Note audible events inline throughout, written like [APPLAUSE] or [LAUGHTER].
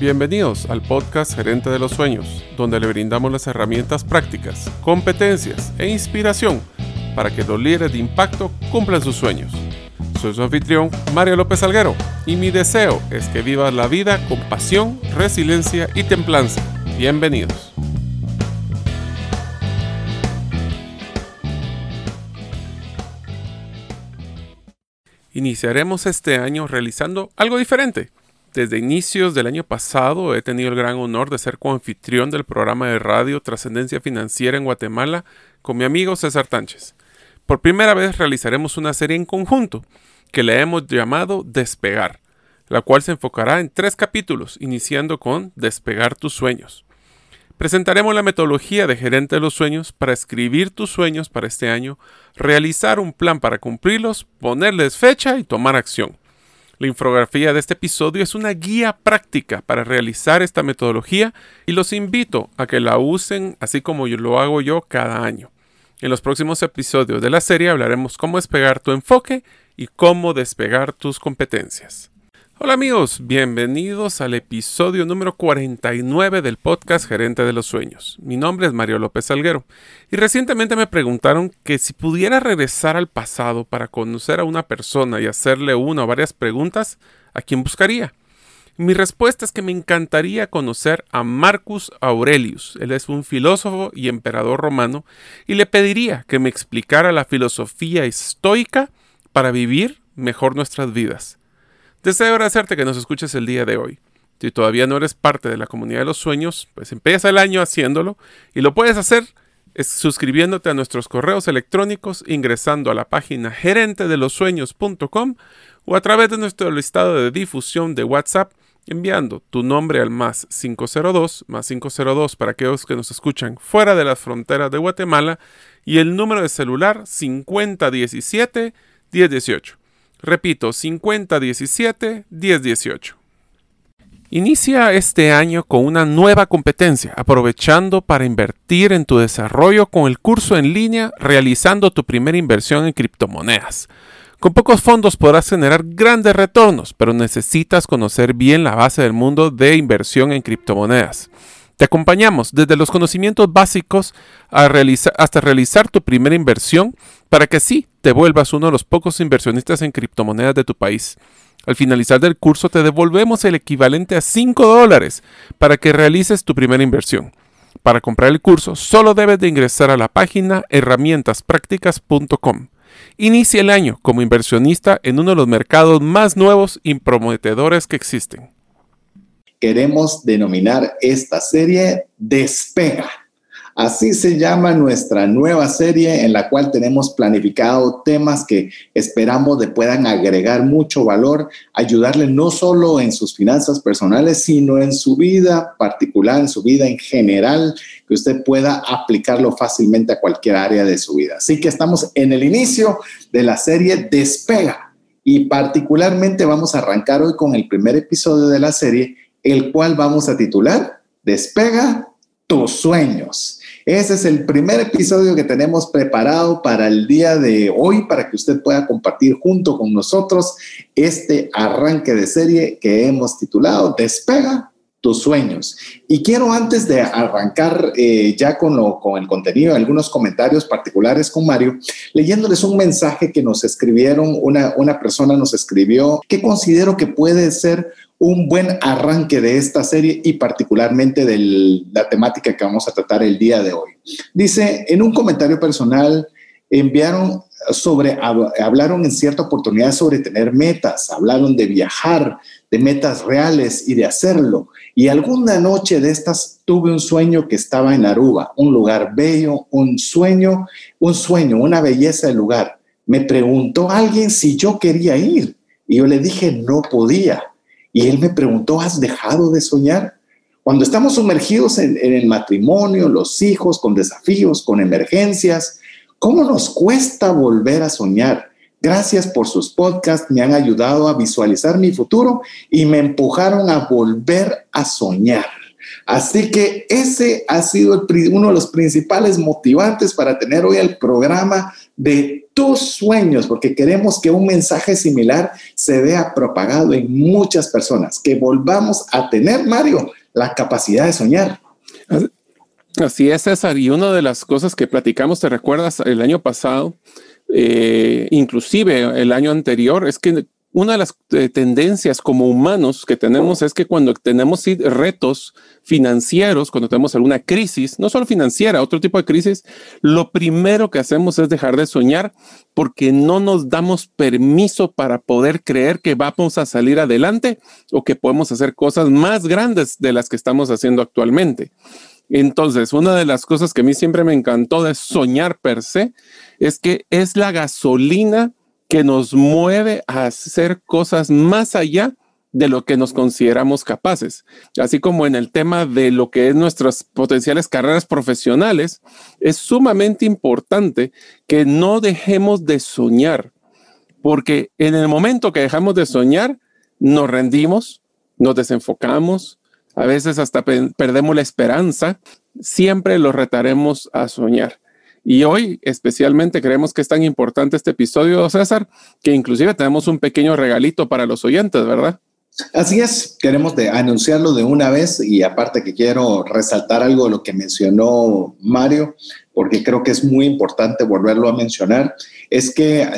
Bienvenidos al podcast Gerente de los Sueños, donde le brindamos las herramientas prácticas, competencias e inspiración para que los líderes de impacto cumplan sus sueños. Soy su anfitrión, Mario López Alguero, y mi deseo es que vivas la vida con pasión, resiliencia y templanza. Bienvenidos. Iniciaremos este año realizando algo diferente desde inicios del año pasado he tenido el gran honor de ser coanfitrión del programa de radio Trascendencia Financiera en Guatemala con mi amigo César Tánchez. Por primera vez realizaremos una serie en conjunto que le hemos llamado Despegar, la cual se enfocará en tres capítulos, iniciando con Despegar tus sueños. Presentaremos la metodología de gerente de los sueños para escribir tus sueños para este año, realizar un plan para cumplirlos, ponerles fecha y tomar acción. La infografía de este episodio es una guía práctica para realizar esta metodología y los invito a que la usen así como yo lo hago yo cada año. En los próximos episodios de la serie hablaremos cómo despegar tu enfoque y cómo despegar tus competencias. Hola amigos, bienvenidos al episodio número 49 del podcast Gerente de los Sueños. Mi nombre es Mario López Alguero y recientemente me preguntaron que si pudiera regresar al pasado para conocer a una persona y hacerle una o varias preguntas, ¿a quién buscaría? Mi respuesta es que me encantaría conocer a Marcus Aurelius. Él es un filósofo y emperador romano y le pediría que me explicara la filosofía estoica para vivir mejor nuestras vidas. Deseo agradecerte que nos escuches el día de hoy. Si todavía no eres parte de la comunidad de los sueños, pues empieza el año haciéndolo y lo puedes hacer suscribiéndote a nuestros correos electrónicos ingresando a la página gerentedelosueños.com o a través de nuestro listado de difusión de WhatsApp enviando tu nombre al más 502, más 502 para aquellos que nos escuchan fuera de las fronteras de Guatemala y el número de celular 5017 1018. Repito, 5017 1018. Inicia este año con una nueva competencia, aprovechando para invertir en tu desarrollo con el curso en línea realizando tu primera inversión en criptomonedas. Con pocos fondos podrás generar grandes retornos, pero necesitas conocer bien la base del mundo de inversión en criptomonedas. Te acompañamos desde los conocimientos básicos hasta realizar tu primera inversión para que sí te vuelvas uno de los pocos inversionistas en criptomonedas de tu país. Al finalizar del curso te devolvemos el equivalente a 5 dólares para que realices tu primera inversión. Para comprar el curso solo debes de ingresar a la página herramientaspracticas.com. Inicia el año como inversionista en uno de los mercados más nuevos y prometedores que existen queremos denominar esta serie Despega. Así se llama nuestra nueva serie en la cual tenemos planificado temas que esperamos de puedan agregar mucho valor, ayudarle no solo en sus finanzas personales, sino en su vida particular, en su vida en general, que usted pueda aplicarlo fácilmente a cualquier área de su vida. Así que estamos en el inicio de la serie Despega y particularmente vamos a arrancar hoy con el primer episodio de la serie el cual vamos a titular Despega tus sueños. Ese es el primer episodio que tenemos preparado para el día de hoy, para que usted pueda compartir junto con nosotros este arranque de serie que hemos titulado Despega tus sueños. Y quiero antes de arrancar eh, ya con, lo, con el contenido, algunos comentarios particulares con Mario, leyéndoles un mensaje que nos escribieron, una, una persona nos escribió que considero que puede ser un buen arranque de esta serie y particularmente de la temática que vamos a tratar el día de hoy. Dice, en un comentario personal, enviaron sobre, hablaron en cierta oportunidad sobre tener metas, hablaron de viajar, de metas reales y de hacerlo. Y alguna noche de estas tuve un sueño que estaba en Aruba, un lugar bello, un sueño, un sueño, una belleza de lugar. Me preguntó alguien si yo quería ir y yo le dije no podía. Y él me preguntó, ¿has dejado de soñar? Cuando estamos sumergidos en, el matrimonio, los hijos, con desafíos, con emergencias, ¿cómo nos cuesta volver a soñar? Gracias por sus podcasts, me han ayudado a visualizar mi futuro y me empujaron a volver a soñar. Así que ese ha sido uno de los principales motivantes para tener hoy el programa de tus sueños, porque queremos que un mensaje similar se vea propagado en muchas personas, que volvamos a tener, Mario, la capacidad de soñar. Así es, César. Y una de las cosas que platicamos, ¿te recuerdas el año pasado? Eh, inclusive el año anterior, es que una de las eh, tendencias como humanos que tenemos es que cuando tenemos retos financieros, cuando tenemos alguna crisis, no solo financiera, otro tipo de crisis, lo primero que hacemos es dejar de soñar porque no nos damos permiso para poder creer que vamos a salir adelante o que podemos hacer cosas más grandes de las que estamos haciendo actualmente. Entonces, una de las cosas que a mí siempre me encantó de soñar per se es que es la gasolina que nos mueve a hacer cosas más allá de lo que nos consideramos capaces. Así como en el tema de lo que es nuestras potenciales carreras profesionales, es sumamente importante que no dejemos de soñar, porque en el momento que dejamos de soñar, nos rendimos, nos desenfocamos, a veces hasta perdemos la esperanza, siempre lo retaremos a soñar. Y hoy especialmente creemos que es tan importante este episodio, César, que inclusive tenemos un pequeño regalito para los oyentes, ¿verdad? Así es, queremos de anunciarlo de una vez y aparte que quiero resaltar algo de lo que mencionó Mario, porque creo que es muy importante volverlo a mencionar, es que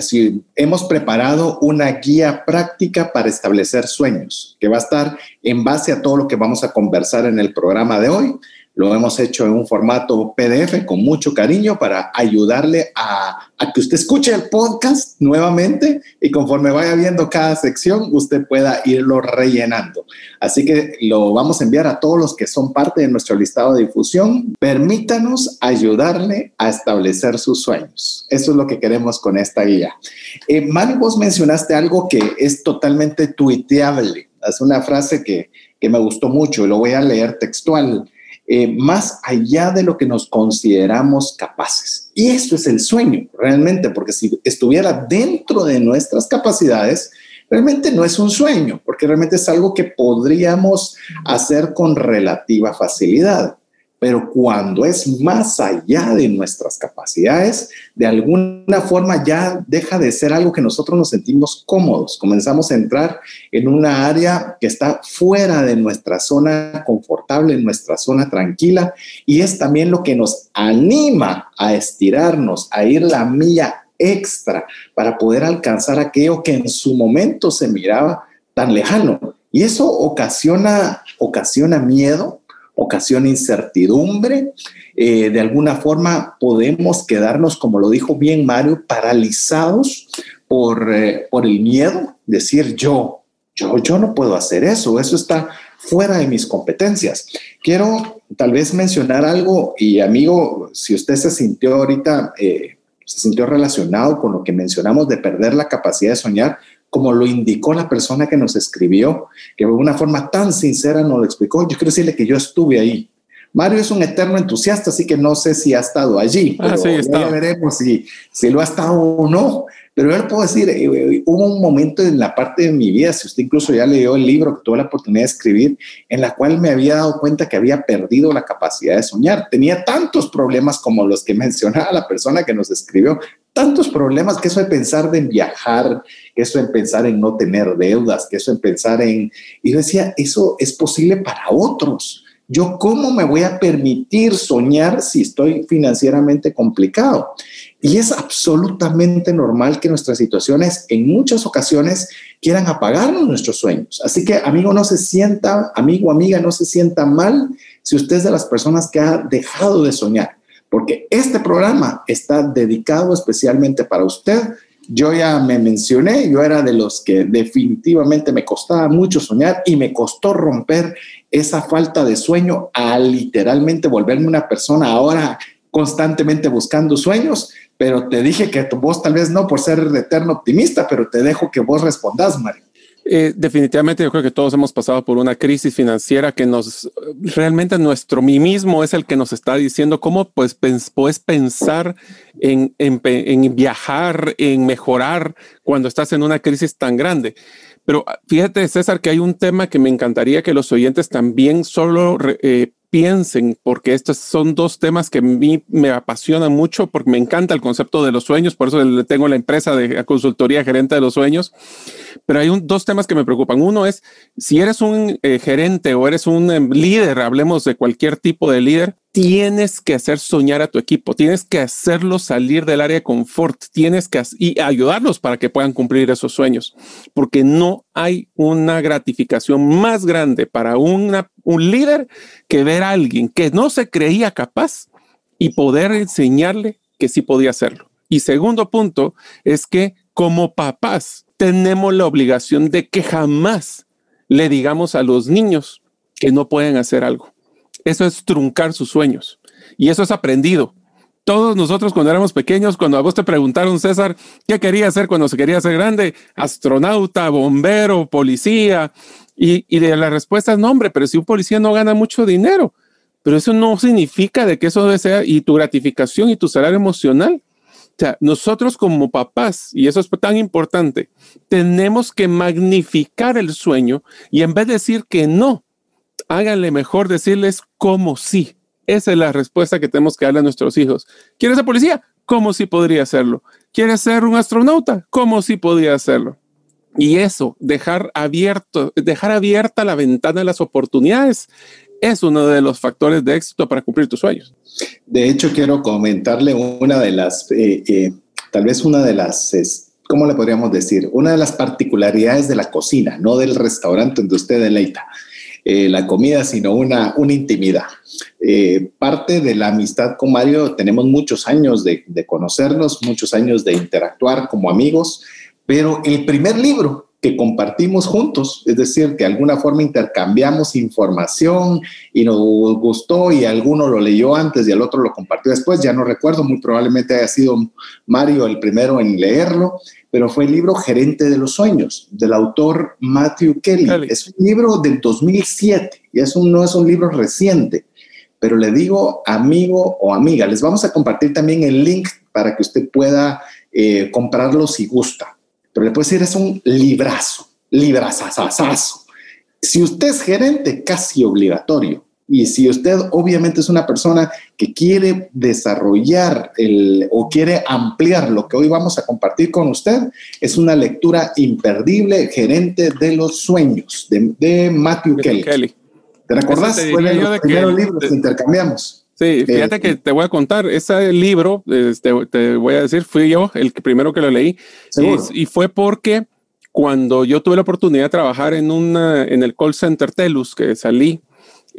hemos preparado una guía práctica para establecer sueños, que va a estar en base a todo lo que vamos a conversar en el programa de hoy lo hemos hecho en un formato PDF con mucho cariño para ayudarle a, que usted escuche el podcast nuevamente y conforme vaya viendo cada sección, usted pueda irlo rellenando. Así que lo vamos a enviar a todos los que son parte de nuestro listado de difusión. Permítanos ayudarle a establecer sus sueños. Eso es lo que queremos con esta guía. Eh, Mari, vos mencionaste algo que es totalmente tuiteable. Es una frase que, que me gustó mucho, lo voy a leer textual eh, más allá de lo que nos consideramos capaces. Y esto es el sueño, realmente, porque si estuviera dentro de nuestras capacidades, realmente no es un sueño, porque realmente es algo que podríamos hacer con relativa facilidad. Pero cuando es más allá de nuestras capacidades, de alguna forma ya deja de ser algo que nosotros nos sentimos cómodos. Comenzamos a entrar en una área que está fuera de nuestra zona confortable, en nuestra zona tranquila, y es también lo que nos anima a estirarnos, a ir la milla extra para poder alcanzar aquello que en su momento se miraba tan lejano. Y eso ocasiona, ocasiona miedo, ocasiona incertidumbre. Eh, de alguna forma podemos quedarnos, como lo dijo bien Mario, paralizados por, eh, por el miedo, decir yo, yo, yo no puedo hacer eso, eso está fuera de mis competencias. Quiero tal vez mencionar algo y amigo, si usted se sintió ahorita, eh, se sintió relacionado con lo que mencionamos de perder la capacidad de soñar, como lo indicó la persona que nos escribió, que de una forma tan sincera nos lo explicó. Yo quiero decirle que yo estuve ahí. Mario es un eterno entusiasta, así que no sé si ha estado allí. Ah, pero ya veremos si, si lo ha estado o no. Pero yo le puedo decir, eh, eh, hubo un momento en la parte de mi vida, si usted incluso ya leyó el libro que tuve la oportunidad de escribir, en la cual me había dado cuenta que había perdido la capacidad de soñar. Tenía tantos problemas como los que [LAUGHS] mencionaba la persona que nos escribió, tantos problemas que eso de pensar en viajar, que eso de pensar en no tener deudas, que eso de pensar en... Y yo decía, eso es posible para otros. Yo cómo me voy a permitir soñar si estoy financieramente complicado. Y es absolutamente normal que nuestras situaciones en muchas ocasiones quieran apagarnos nuestros sueños. Así que amigo, no se sienta, amigo, amiga, no se sienta mal si usted es de las personas que ha dejado de soñar porque este programa está dedicado especialmente para usted. Yo ya me mencioné, yo era de los que definitivamente me costaba mucho soñar y me costó romper esa falta de sueño a literalmente volverme una persona ahora constantemente buscando sueños, pero te dije que voz tal vez no por ser eterno optimista, pero te dejo que vos respondas, Mario. Eh, definitivamente yo creo que todos hemos pasado por una crisis financiera que nos realmente nuestro mismo es el que nos está diciendo cómo pues puedes pensar en, en, viajar, en mejorar cuando estás en una crisis tan grande. Pero ah, fíjate, César, que hay un tema que me encantaría que los oyentes también solo eh, piensen, porque estos son dos temas que a mí me apasionan mucho, porque me encanta el concepto de los sueños, por eso tengo la empresa de consultoría gerente de los sueños. Pero hay dos temas que me preocupan. Uno es, si eres un eh, gerente o eres un em, líder, hablemos de cualquier tipo de líder, tienes que hacer soñar a tu equipo, tienes que hacerlos salir del área de confort, tienes que ayudarlos para que puedan cumplir esos sueños, porque no hay una gratificación más grande para un líder que ver a alguien que no se creía capaz y poder enseñarle que sí podía hacerlo. Y segundo punto es que como papás tenemos la obligación de que jamás le digamos a los niños que no pueden hacer algo eso es truncar sus sueños. Y eso es aprendido. Todos nosotros cuando éramos pequeños, cuando a vos te preguntaron, César, ¿qué quería hacer cuando se quería ser grande? Astronauta, bombero, policía. Y, y de la respuesta es, no, hombre, pero si un policía no gana mucho dinero, pero eso no significa de que eso sea y tu gratificación y tu salario emocional. O sea, nosotros como papás, y eso es tan importante, tenemos que magnificar el sueño y en vez de decir que no, háganle mejor decirles cómo sí. Esa es la respuesta que tenemos que darle a nuestros hijos. ¿Quieres ser policía? ¿Cómo sí podría hacerlo? ¿Quieres ser un astronauta? ¿Cómo sí podría hacerlo? Y eso, dejar abierto, dejar abierta la ventana de las oportunidades, es uno de los factores de éxito para cumplir tus sueños. De hecho, quiero comentarle una de las, eh, eh, tal vez una de las, ¿cómo le podríamos decir? Una de las particularidades de la cocina, no del restaurante donde usted deleita. Eh, la comida, sino una, una intimidad. Eh, parte de la amistad con Mario, tenemos muchos años de, de conocernos, muchos años de interactuar como amigos, pero el primer libro que compartimos juntos, es decir, que de alguna forma intercambiamos información y nos gustó y alguno lo leyó antes y el otro lo compartió después, ya no recuerdo, muy probablemente haya sido Mario el primero en leerlo, pero fue el libro Gerente de los Sueños, del autor Matthew Kelly. Es un libro del 2007 y es un, no es un libro reciente, pero le digo amigo o amiga, les vamos a compartir también el link para que usted pueda eh, comprarlo si gusta. Pero le puedo decir, es un librazo, librazazazazo. Si usted es gerente, casi obligatorio. Y si usted obviamente es una persona que quiere desarrollar el, o quiere ampliar lo que hoy vamos a compartir con usted, es una lectura imperdible, Gerente de los Sueños, de, Matthew Kelly. ¿Te recordás? Fue de los primeros libros que intercambiamos. Sí, fíjate eh, que te voy a contar, ese libro, este, te voy a decir, fui yo el primero que lo leí. Y, y, fue porque cuando yo tuve la oportunidad de trabajar en, una, en el call center Telus, que salí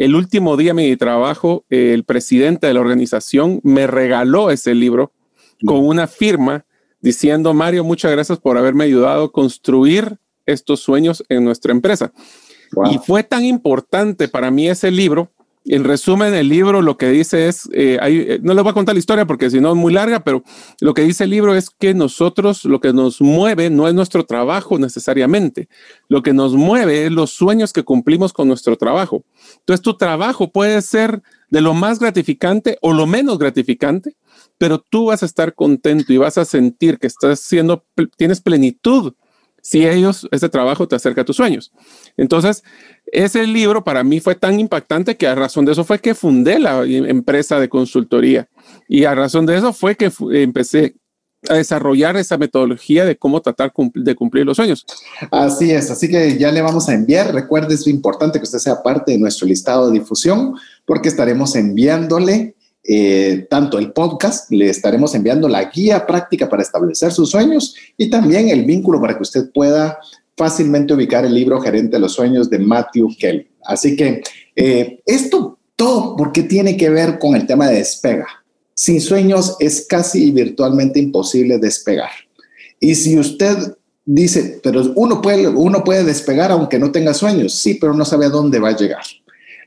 el último día de mi trabajo, el presidente de la organización me regaló ese libro con una firma diciendo, Mario, muchas gracias por haberme ayudado a construir estos sueños en nuestra empresa. Y fue tan importante para mí ese libro. En resumen, el libro lo que dice es, eh, eh, no les voy a contar la historia porque si no es muy larga, pero lo que dice el libro es que nosotros, lo que nos mueve no es nuestro trabajo necesariamente, lo que nos mueve es los sueños que cumplimos con nuestro trabajo. Entonces tu trabajo puede ser de lo más gratificante o lo menos gratificante, pero tú vas a estar contento y vas a sentir que estás siendo, tienes plenitud si ellos, ese trabajo te acerca a tus sueños. Entonces, ese libro para mí fue tan impactante que a razón de eso fue que fundé la empresa de consultoría y a razón de eso fue que empecé a desarrollar esa metodología de cómo tratar de cumplir los sueños. Así es, así que ya le vamos a enviar. Recuerde, es importante que usted sea parte de nuestro listado de difusión porque estaremos enviándole eh, tanto el podcast, le estaremos enviando la guía práctica para establecer sus sueños y también el vínculo para que usted pueda fácilmente ubicar el libro Gerente de los Sueños de Matthew Kelly. Así que eh, esto todo porque tiene que ver con el tema de despega sin sueños es casi virtualmente imposible despegar. Y si usted dice, pero uno puede, uno puede despegar aunque no tenga sueños, sí, pero no sabe a dónde va a llegar.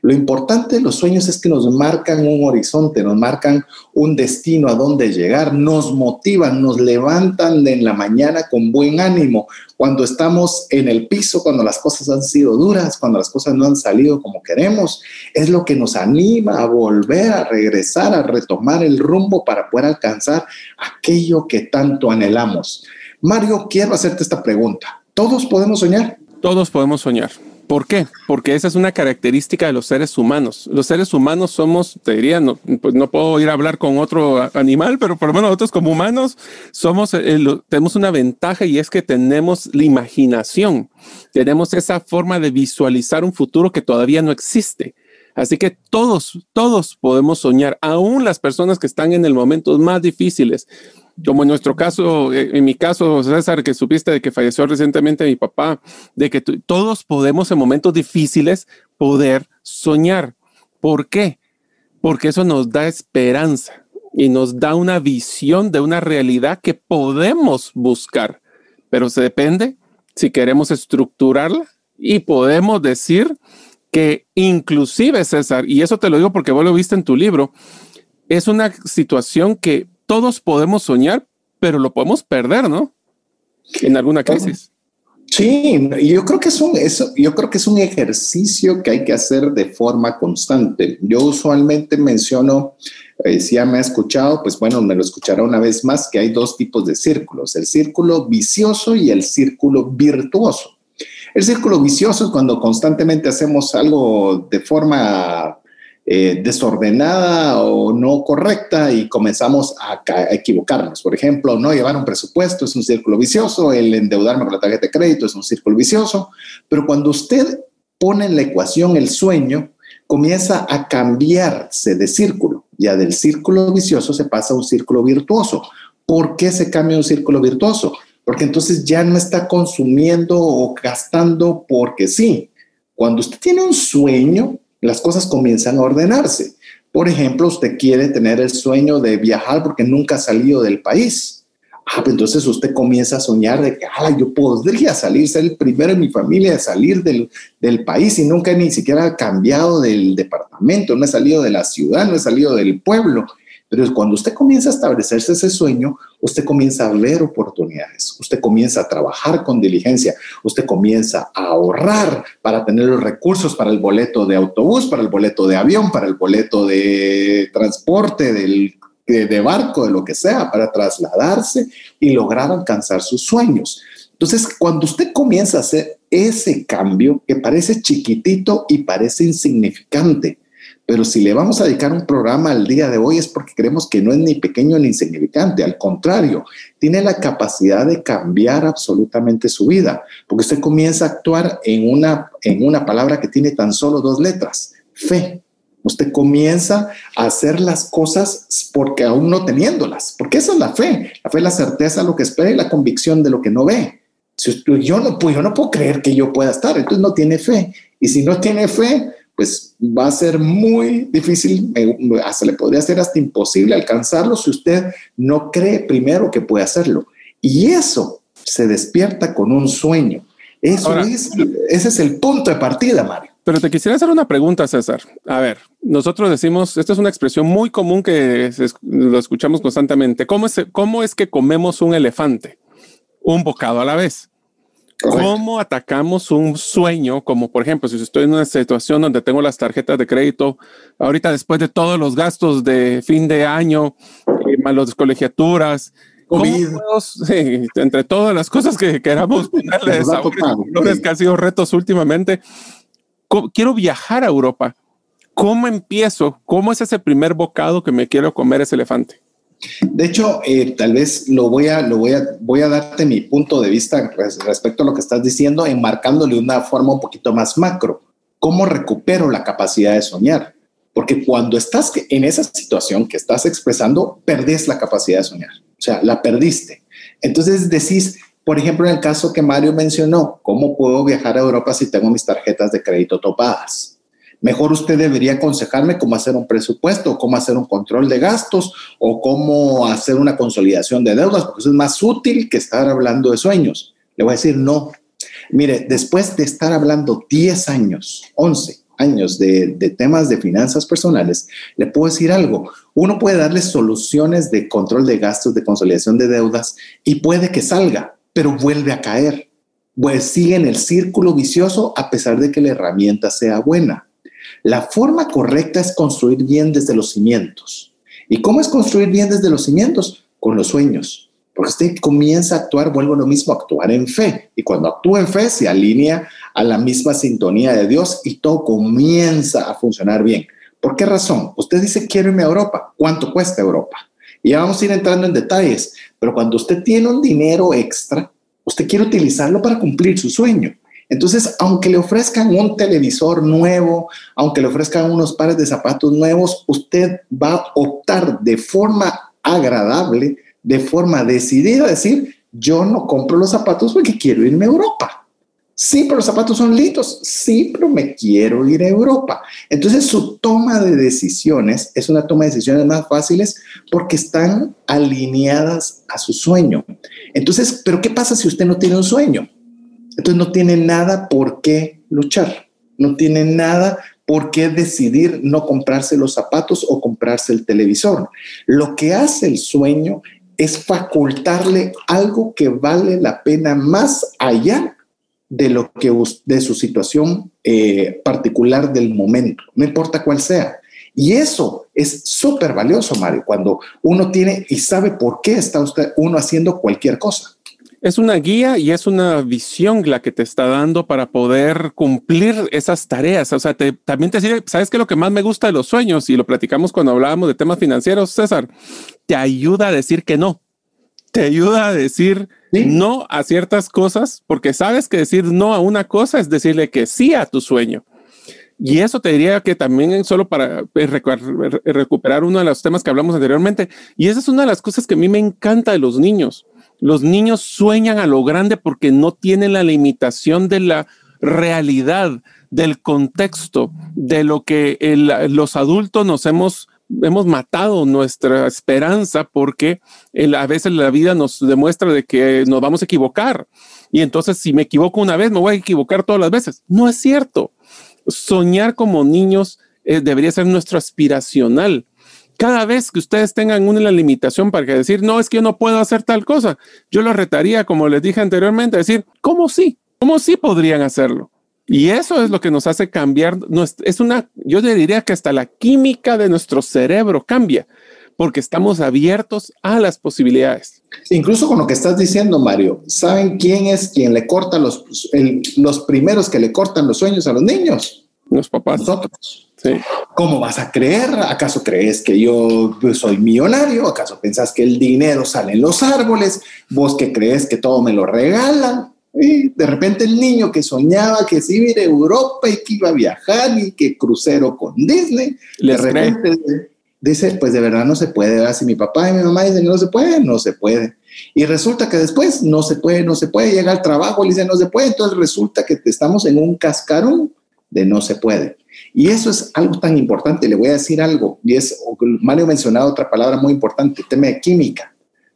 Lo importante de los sueños es que nos marcan un horizonte, nos marcan un destino a dónde llegar, nos motivan, nos levantan en la mañana con buen ánimo. Cuando estamos en el piso, cuando las cosas han sido duras, cuando las cosas no han salido como queremos, es lo que nos anima a volver, a regresar, a retomar el rumbo para poder alcanzar aquello que tanto anhelamos. Mario, quiero hacerte esta pregunta. ¿Todos podemos soñar? Todos podemos soñar ¿Por qué? Porque esa es una característica de los seres humanos. Los seres humanos somos, te diría, no, pues puedo ir a hablar con otro animal, pero por lo menos nosotros como humanos somos, eh, tenemos una ventaja y es que tenemos la imaginación, tenemos esa forma de visualizar un futuro que todavía no existe. Así que todos, todos podemos soñar, aún las personas que están en el momento más difíciles, como en nuestro caso, eh, en mi caso, César, que supiste de que falleció recientemente mi papá, de que todos podemos en momentos difíciles poder soñar. ¿Por qué? Porque eso nos da esperanza y nos da una visión de una realidad que podemos buscar, pero se depende si queremos estructurarla y podemos decir que inclusive, César, y eso te lo digo porque vos lo viste en tu libro, es una situación que todos podemos soñar, pero lo podemos perder, ¿no? En alguna crisis. Sí, yo creo que es un, eso, yo creo que es un ejercicio que hay que hacer de forma constante. Yo usualmente menciono, eh, si ya me ha escuchado, pues bueno, me lo escuchará una vez más, que hay dos tipos de círculos, el círculo vicioso y el círculo virtuoso. El círculo vicioso es cuando constantemente hacemos algo de forma eh, desordenada o no correcta y comenzamos a, equivocarnos. Por ejemplo, no llevar un presupuesto es un círculo vicioso, el endeudarme con la tarjeta de crédito es un círculo vicioso, pero cuando usted pone en la ecuación el sueño, comienza a cambiarse de círculo. Ya del círculo vicioso se pasa a un círculo virtuoso. ¿Por qué se cambia un círculo virtuoso? Porque entonces ya no está consumiendo o gastando porque sí. Cuando usted tiene un sueño, las cosas comienzan a ordenarse. Por ejemplo, usted quiere tener el sueño de viajar porque nunca ha salido del país. Ah, pues entonces usted comienza a soñar de que ah, yo podría salir, ser el primero en mi familia a salir del, del país y nunca ni siquiera cambiado del departamento, no he salido de la ciudad, no he salido del pueblo. Pero cuando usted comienza a establecerse ese sueño, usted comienza a ver oportunidades, usted comienza a trabajar con diligencia, usted comienza a ahorrar para tener los recursos para el boleto de autobús, para el boleto de avión, para el boleto de transporte, del, de, barco, de lo que sea, para trasladarse y lograr alcanzar sus sueños. Entonces, cuando usted comienza a hacer ese cambio que parece chiquitito y parece insignificante, pero si le vamos a dedicar un programa al día de hoy es porque creemos que no es ni pequeño ni insignificante, al contrario, tiene la capacidad de cambiar absolutamente su vida, porque usted comienza a actuar en una, en una palabra que tiene tan solo dos letras, fe. Usted comienza a hacer las cosas porque aún no teniéndolas, porque esa es la fe. La fe es la certeza de lo que espera y la convicción de lo que no ve. Si yo, no, yo no puedo creer que yo pueda estar, entonces no tiene fe. Y si no tiene fe, pues va a ser muy difícil, hasta le podría ser hasta imposible alcanzarlo si usted no cree primero que puede hacerlo. Y eso se despierta con un sueño. Eso es, ese es el punto de partida, Mario. Pero te quisiera hacer una pregunta, César. A ver, nosotros decimos, esta es una expresión muy común que lo escuchamos constantemente. ¿Cómo es, ¿Cómo es que comemos un elefante? Un bocado a la vez. ¿Cómo atacamos un sueño? Como por ejemplo, si estoy en una situación donde tengo las tarjetas de crédito, ahorita después de todos los gastos de fin de año, eh, más las colegiaturas, [LAUGHS] entre todas las cosas que queramos [LAUGHS] ponerle sabores, que han sido retos últimamente, quiero viajar a Europa. ¿Cómo empiezo? ¿Cómo es ese primer bocado que me quiero comer ese elefante? De hecho, eh, tal vez lo voy a, lo voy a, voy a darte mi punto de vista respecto a lo que estás diciendo, enmarcándole una forma un poquito más macro. ¿Cómo recupero la capacidad de soñar? Porque cuando estás en esa situación que estás expresando, perdés la capacidad de soñar. O sea, la perdiste. Entonces decís, por ejemplo, en el caso que Mario mencionó, ¿cómo puedo viajar a Europa si tengo mis tarjetas de crédito topadas? Mejor usted debería aconsejarme cómo hacer un presupuesto, cómo hacer un control de gastos o cómo hacer una consolidación de deudas, porque eso es más útil que estar hablando de sueños. Le voy a decir no. Mire, después de estar hablando 10 años, 11 años de, temas de finanzas personales, le puedo decir algo. Uno puede darle soluciones de control de gastos, de consolidación de deudas y puede que salga, pero vuelve a caer. Pues sigue en el círculo vicioso a pesar de que la herramienta sea buena. La forma correcta es construir bien desde los cimientos. ¿Y cómo es construir bien desde los cimientos? Con los sueños. Porque usted comienza a actuar, vuelvo a lo mismo, a actuar en fe. Y cuando actúa en fe, se alinea a la misma sintonía de Dios y todo comienza a funcionar bien. ¿Por qué razón? Usted dice, quiero irme a Europa. ¿Cuánto cuesta Europa? Y ya vamos a ir entrando en detalles. Pero cuando usted tiene un dinero extra, usted quiere utilizarlo para cumplir su sueño. Entonces, aunque le ofrezcan un televisor nuevo, aunque le ofrezcan unos pares de zapatos nuevos, usted va a optar de forma agradable, de forma decidida, decir, yo no compro los zapatos porque quiero irme a Europa. Sí, pero los zapatos son lindos. Sí, pero me quiero ir a Europa. Entonces su toma de decisiones es una toma de decisiones más fáciles porque están alineadas a su sueño. Entonces, pero ¿qué pasa si usted no tiene un sueño? Entonces no tiene nada por qué luchar, no tiene nada por qué decidir no comprarse los zapatos o comprarse el televisor. Lo que hace el sueño es facultarle algo que vale la pena más allá de lo que de su situación eh, particular del momento, no importa cuál sea. Y eso es súper valioso, Mario, cuando uno tiene y sabe por qué está uno haciendo cualquier cosa. Es una guía y es una visión la que te está dando para poder cumplir esas tareas. O sea, también te sirve, ¿sabes qué? Lo que más me gusta de los sueños, y lo platicamos cuando hablábamos de temas financieros, César, te ayuda a decir que no. Te ayuda a decir no a ciertas cosas, porque sabes que decir no a una cosa es decirle que sí a tu sueño. Y eso te diría que también solo para eh, recuperar uno de los temas que hablamos anteriormente, y esa es una de las cosas que a mí me encanta de los niños los niños sueñan a lo grande porque no tienen la limitación de la realidad, del contexto, de lo que los adultos nos hemos, hemos matado nuestra esperanza porque a veces la vida nos demuestra de que nos vamos a equivocar. Y entonces si me equivoco una vez, me voy a equivocar todas las veces. No es cierto. Soñar como niños eh, debería ser nuestro aspiracional cada vez que ustedes tengan una limitación para decir, no, es que yo no puedo hacer tal cosa, yo lo retaría, como les dije anteriormente, a decir, ¿cómo sí? ¿Cómo sí podrían hacerlo? Y eso es lo que nos hace cambiar. Es una, yo diría que hasta la química de nuestro cerebro cambia porque estamos abiertos a las posibilidades. Incluso con lo que estás diciendo, Mario, ¿saben quién es quien le corta los, los primeros que le cortan los sueños a los niños? Los papás. Nosotros. ¿Cómo vas a creer? ¿Acaso crees que yo soy millonario? ¿Acaso pensás que el dinero sale en los árboles? ¿Vos que crees que todo me lo regalan? Y de repente el niño que soñaba que se iba a Europa y que iba a viajar y que crucero con Disney, de repente dice, pues de verdad no se puede. Si mi papá y mi mamá dicen no se puede, no se puede. Y resulta que después no se puede, no se puede, llega al trabajo, y dice no se puede, entonces resulta que estamos en un cascarón de no se puede. Y eso es algo tan importante. Le voy a decir algo, y es, Mario ha mencionado otra palabra muy importante, el tema de química.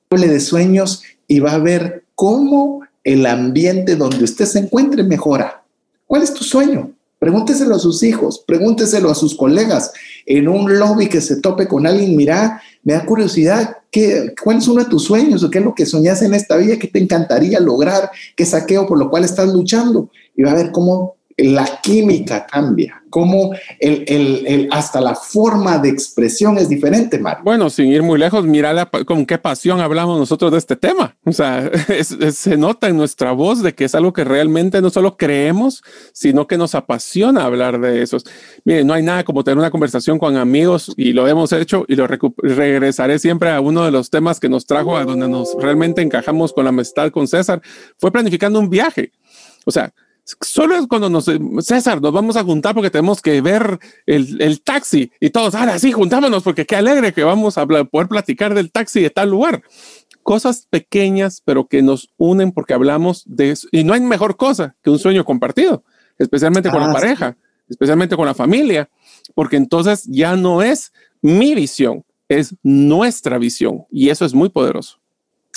Hable de sueños y va a ver cómo el ambiente donde usted se encuentre mejora. ¿Cuál es tu sueño? Pregúnteselo a sus hijos, pregúnteselo a sus colegas. En un lobby que se tope con alguien, mira, me da curiosidad, ¿qué, ¿cuál es uno de tus sueños o qué es lo que soñas en esta vida que te encantaría lograr, qué saqueo por lo cual estás luchando? Y va a ver cómo la química cambia, como el, el, hasta la forma de expresión es diferente, Mario. Bueno, sin ir muy lejos, mira con qué pasión hablamos nosotros de este tema. O sea, [LAUGHS] se nota en nuestra voz de que es algo que realmente no solo creemos, sino que nos apasiona hablar de eso. Miren, no hay nada como tener una conversación con amigos y lo hemos hecho y lo regresaré siempre a uno de los temas que nos trajo a donde nos realmente encajamos con la amistad con César. Fue planificando un viaje. O sea, Solo es cuando nos, César, nos vamos a juntar porque tenemos que ver el, el taxi y todos, ahora sí, juntámonos porque qué alegre que vamos a poder platicar del taxi de tal lugar. Cosas pequeñas, pero que nos unen porque hablamos de eso. Y no hay mejor cosa que un sueño compartido, especialmente con la ah, pareja, especialmente con la familia, porque entonces ya no es mi visión, es nuestra visión y eso es muy poderoso.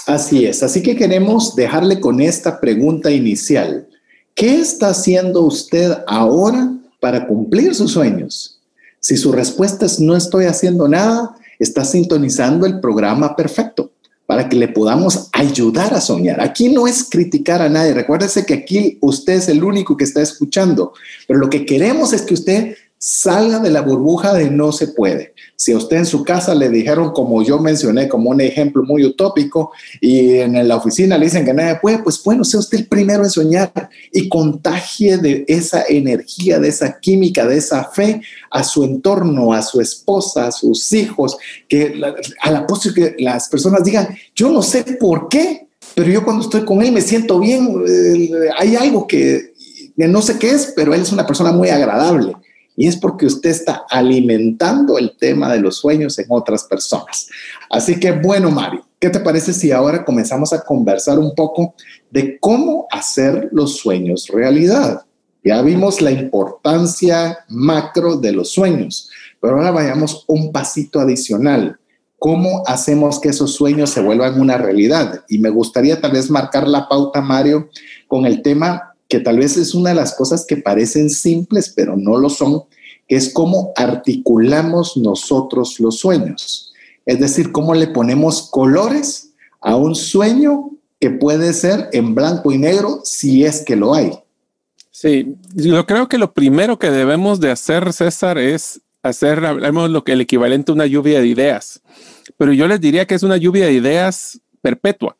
Así es, así que queremos dejarle con esta pregunta inicial. ¿Qué está haciendo usted ahora para cumplir sus sueños? Si su respuesta es no estoy haciendo nada, está sintonizando el programa perfecto para que le podamos ayudar a soñar. Aquí no es criticar a nadie. Recuérdese que aquí usted es el único que está escuchando, pero lo que queremos es que usted Salga de la burbuja de no se puede. Si a usted en su casa le dijeron, como yo mencioné, como un ejemplo muy utópico, y en la oficina le dicen que nadie puede, pues bueno, sea usted el primero en soñar y contagie de esa energía, de esa química, de esa fe a su entorno, a su esposa, a sus hijos, que a la postre que las personas digan, yo no sé por qué, pero yo cuando estoy con él me siento bien, eh, hay algo que no sé qué es, pero él es una persona muy agradable. Y es porque usted está alimentando el tema de los sueños en otras personas. Así que bueno, Mario, ¿qué te parece si ahora comenzamos a conversar un poco de cómo hacer los sueños realidad? Ya vimos la importancia macro de los sueños, pero ahora vayamos un pasito adicional. ¿Cómo hacemos que esos sueños se vuelvan una realidad? Y me gustaría tal vez marcar la pauta, Mario, con el tema que tal vez es una de las cosas que parecen simples, pero no lo son, que es cómo articulamos nosotros los sueños. Es decir, cómo le ponemos colores a un sueño que puede ser en blanco y negro si es que lo hay. Sí, yo creo que lo primero que debemos de hacer, César, es hacer, hablemos lo que el equivalente a una lluvia de ideas. Pero yo les diría que es una lluvia de ideas perpetua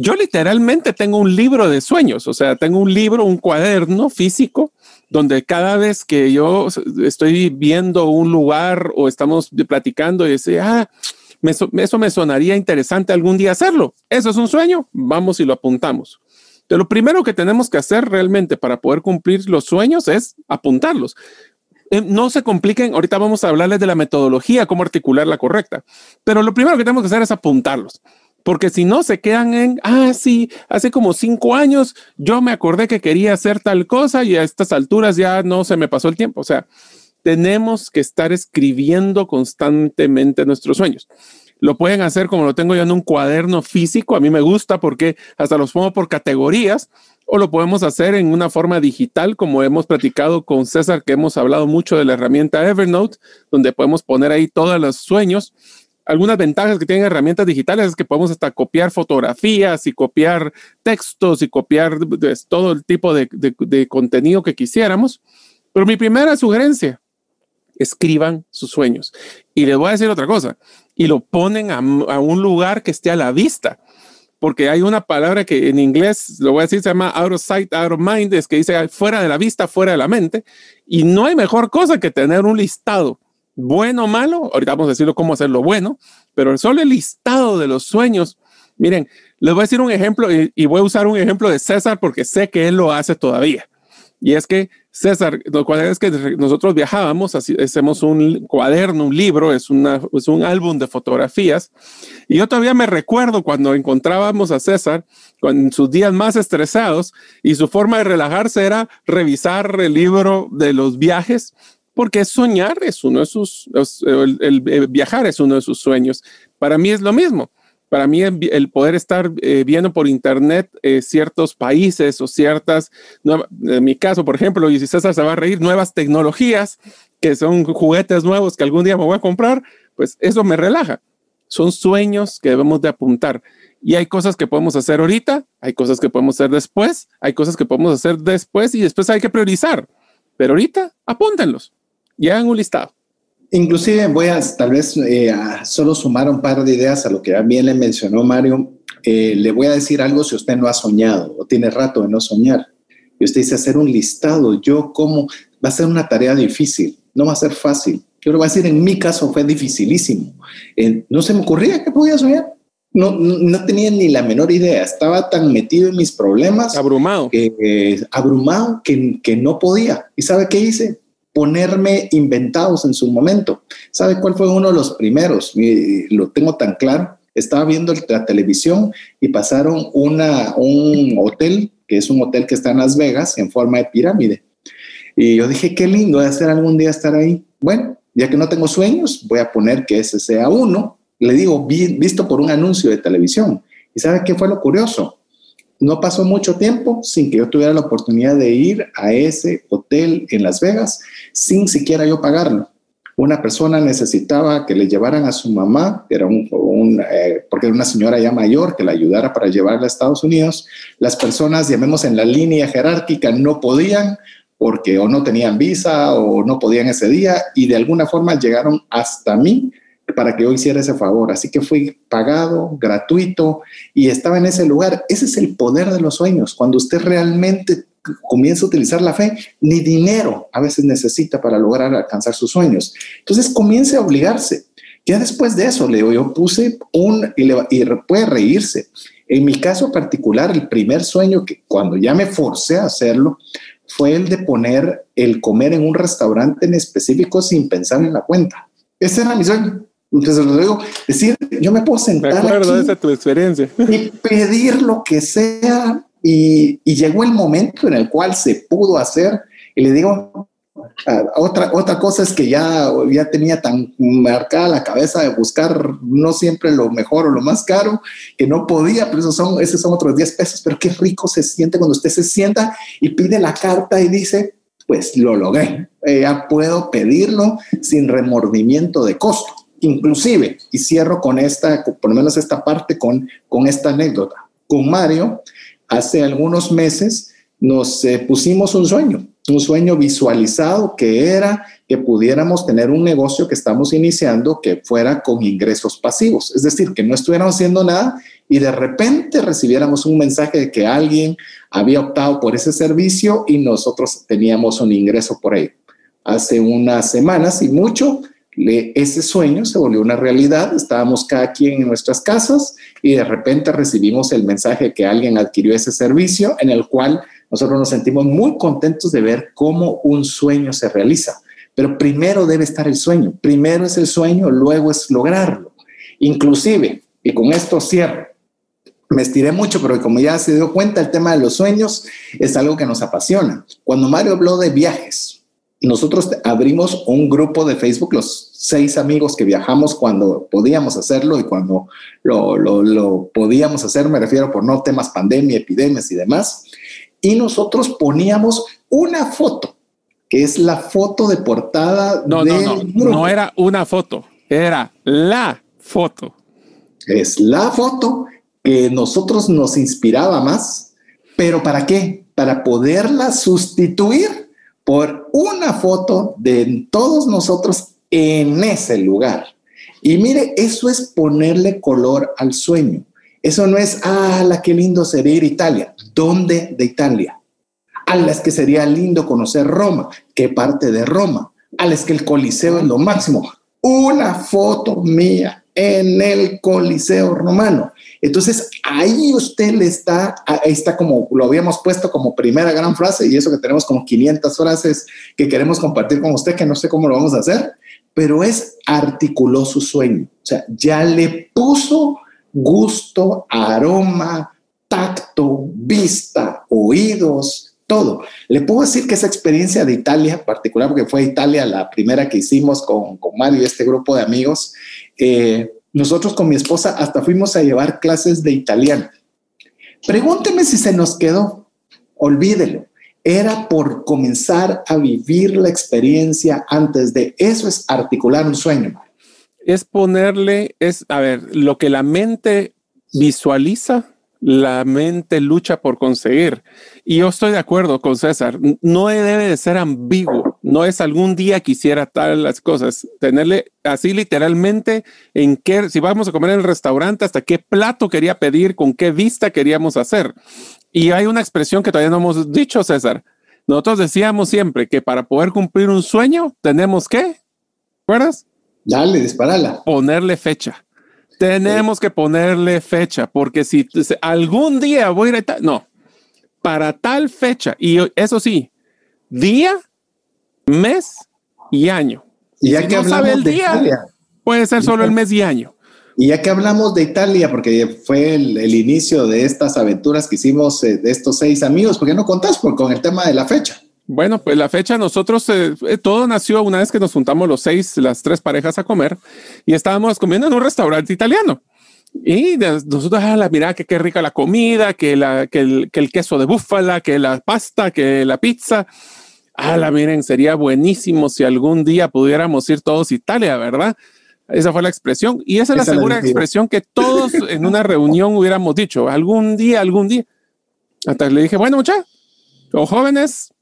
yo literalmente tengo un libro de sueños, o sea, tengo un libro, un cuaderno físico, donde cada vez que yo estoy viendo un lugar o estamos platicando y dice, ah, eso me sonaría interesante algún día hacerlo. Eso es un sueño, vamos y lo apuntamos. De lo primero que tenemos que hacer realmente para poder cumplir los sueños es apuntarlos. Eh, no se compliquen, ahorita vamos a hablarles de la metodología, cómo articular la correcta, pero lo primero que tenemos que hacer es apuntarlos porque si no se quedan en, ah, sí, hace como cinco años yo me acordé que quería hacer tal cosa y a estas alturas ya no se me pasó el tiempo. O sea, tenemos que estar escribiendo constantemente nuestros sueños. Lo pueden hacer como lo tengo yo en un cuaderno físico. A mí me gusta porque hasta los pongo por categorías o lo podemos hacer en una forma digital, como hemos platicado con César, que hemos hablado mucho de la herramienta Evernote, donde podemos poner ahí todos los sueños algunas ventajas que tienen herramientas digitales es que podemos hasta copiar fotografías y copiar textos y copiar pues, todo el tipo de, contenido que quisiéramos. Pero mi primera sugerencia, escriban sus sueños. Y les voy a decir otra cosa, y lo ponen a, a, un lugar que esté a la vista, porque hay una palabra que en inglés, lo voy a decir, se llama out of sight, out of mind, es que dice fuera de la vista, fuera de la mente, y no hay mejor cosa que tener un listado bueno o malo, ahorita vamos a decirlo cómo hacerlo bueno, pero solo el listado de los sueños, miren, les voy a decir un ejemplo y, voy a usar un ejemplo de César porque sé que él lo hace todavía. Y es que César, lo cual es que nosotros viajábamos, así, hacemos un cuaderno, un libro, es, es un álbum de fotografías. Y yo todavía me recuerdo cuando encontrábamos a César con sus días más estresados y su forma de relajarse era revisar el libro de los viajes porque soñar es uno de sus, el, viajar es uno de sus sueños. Para mí es lo mismo. Para mí el, poder estar eh, viendo por internet eh, ciertos países o ciertas, en mi caso, por ejemplo, y si César se va a reír, nuevas tecnologías que son juguetes nuevos que algún día me voy a comprar, pues eso me relaja. Son sueños que debemos de apuntar. Y hay cosas que podemos hacer ahorita, hay cosas que podemos hacer después, hay cosas que podemos hacer después y después hay que priorizar. Pero ahorita apúntenlos y hagan un listado. Inclusive voy a tal vez eh, solo sumar un par de ideas a lo que también le mencionó Mario. Eh, le voy a decir algo si usted no ha soñado o tiene rato de no soñar. Y usted dice hacer un listado. Yo como va a ser una tarea difícil, no va a ser fácil. Yo le voy a decir, en mi caso fue dificilísimo. Eh, no se me ocurría que podía soñar. No, no, tenía ni la menor idea. Estaba tan metido en mis problemas. Abrumado. Que, abrumado que, que no podía. ¿Y sabe qué hice? Ponerme inventados en su momento. ¿Sabe cuál fue uno de los primeros? Y lo tengo tan claro. Estaba viendo la televisión y pasaron una, un hotel, que es un hotel que está en Las Vegas, en forma de pirámide. Y yo dije, qué lindo de hacer algún día estar ahí. Bueno, ya que no tengo sueños, voy a poner que ese sea uno. Le digo, visto por un anuncio de televisión. ¿Y sabe qué fue lo curioso? No pasó mucho tiempo sin que yo tuviera la oportunidad de ir a ese hotel en Las Vegas sin siquiera yo pagarlo. Una persona necesitaba que le llevaran a su mamá, era un, eh, porque era una señora ya mayor, que la ayudara para llevarla a Estados Unidos. Las personas, llamemos en la línea jerárquica, no podían porque o no tenían visa o no podían ese día y de alguna forma llegaron hasta mí para que yo hiciera ese favor. Así que fui pagado, gratuito y estaba en ese lugar. Ese es el poder de los sueños. Cuando usted realmente comienza a utilizar la fe, ni dinero a veces necesita para lograr alcanzar sus sueños. Entonces comience a obligarse. Ya después de eso, Leo, yo puse un, y, y puede reírse. En mi caso particular, el primer sueño que cuando ya me forcé a hacerlo fue el de poner el comer en un restaurante en específico sin pensar en la cuenta. Ese era mi sueño. Entonces lo digo, decir, yo me puedo sentar. Me acuerdo de esa tu experiencia. Y pedir lo que sea. Y, llegó el momento en el cual se pudo hacer. Y le digo, uh, otra, otra cosa es que ya, ya tenía tan marcada la cabeza de buscar no siempre lo mejor o lo más caro, que no podía, pero esos son, esos son otros 10 pesos. Pero qué rico se siente cuando usted se sienta y pide la carta y dice, pues lo logré. Eh, ya puedo pedirlo sin remordimiento de costo. Inclusive, y cierro con esta, por lo menos esta parte, con, con esta anécdota. Con Mario, hace algunos meses nos eh, pusimos un sueño, un sueño visualizado que era que pudiéramos tener un negocio que estamos iniciando que fuera con ingresos pasivos, es decir, que no estuviéramos haciendo nada y de repente recibiéramos un mensaje de que alguien había optado por ese servicio y nosotros teníamos un ingreso por ahí. Hace unas semanas y mucho, ese sueño se volvió una realidad, estábamos cada quien en nuestras casas y de repente recibimos el mensaje que alguien adquirió ese servicio en el cual nosotros nos sentimos muy contentos de ver cómo un sueño se realiza. Pero primero debe estar el sueño, primero es el sueño, luego es lograrlo. Inclusive, y con esto cierro, me estiré mucho, pero como ya se dio cuenta, el tema de los sueños es algo que nos apasiona. Cuando Mario habló de viajes, nosotros abrimos un grupo de Facebook, los seis amigos que viajamos cuando podíamos hacerlo y cuando lo, lo, podíamos hacer, me refiero por no temas pandemia, epidemias y demás, y nosotros poníamos una foto, que es la foto de portada. No, no, no, no era una foto, era la foto. Es la foto que nosotros nos inspiraba más, pero ¿para qué? Para poderla sustituir por una foto de todos nosotros en ese lugar. Y mire, eso es ponerle color al sueño. Eso no es, ah, la qué lindo sería ir a Italia. ¿Dónde de Italia? A las que sería lindo conocer Roma. ¿Qué parte de Roma? A las que el Coliseo es lo máximo. Una foto mía en el Coliseo romano. Entonces, ahí usted le está, ahí está como lo habíamos puesto como primera gran frase y eso que tenemos como 500 frases que queremos compartir con usted, que no sé cómo lo vamos a hacer, pero es articuló su sueño. O sea, ya le puso gusto, aroma, tacto, vista, oídos, todo. Le puedo decir que esa experiencia de Italia, particular porque fue Italia la primera que hicimos con, con Mario y este grupo de amigos, eh, nosotros con mi esposa hasta fuimos a llevar clases de italiano. Pregúnteme si se nos quedó. Olvídelo. Era por comenzar a vivir la experiencia antes de eso es articular un sueño. Es ponerle, es, a ver, lo que la mente visualiza, la mente lucha por conseguir. Y yo estoy de acuerdo con César, no debe de ser ambiguo, no es algún día quisiera tal las cosas, tenerle así literalmente en qué, si vamos a comer en el restaurante, hasta qué plato quería pedir, con qué vista queríamos hacer. Y hay una expresión que todavía no hemos dicho, César. Nosotros decíamos siempre que para poder cumplir un sueño tenemos que, ¿recuerdas? Dale, disparala. Ponerle fecha. Tenemos que ponerle fecha, porque si algún día voy a ir a no, para tal fecha, y eso sí, día, mes y año. Y ya que no sabe el día, puede ser solo el mes y año. Y ya que hablamos de Italia, porque fue el, inicio de estas aventuras que hicimos eh, de estos seis amigos, ¿por qué no contás con el tema de la fecha? Bueno, pues la fecha nosotros, eh, eh, todo nació una vez que nos juntamos los seis, las tres parejas a comer y estábamos comiendo en un restaurante italiano. Y nosotros, ah, la mira que qué rica la comida, que, la, que, el, que el queso de búfala, que la pasta, que la pizza. La miren, sería buenísimo si algún día pudiéramos ir todos a Italia, ¿verdad? Esa fue la expresión. Y esa es la segura expresión que todos [LAUGHS] en una reunión hubiéramos dicho, algún día, algún día. Hasta le dije, bueno, muchachos, los jóvenes,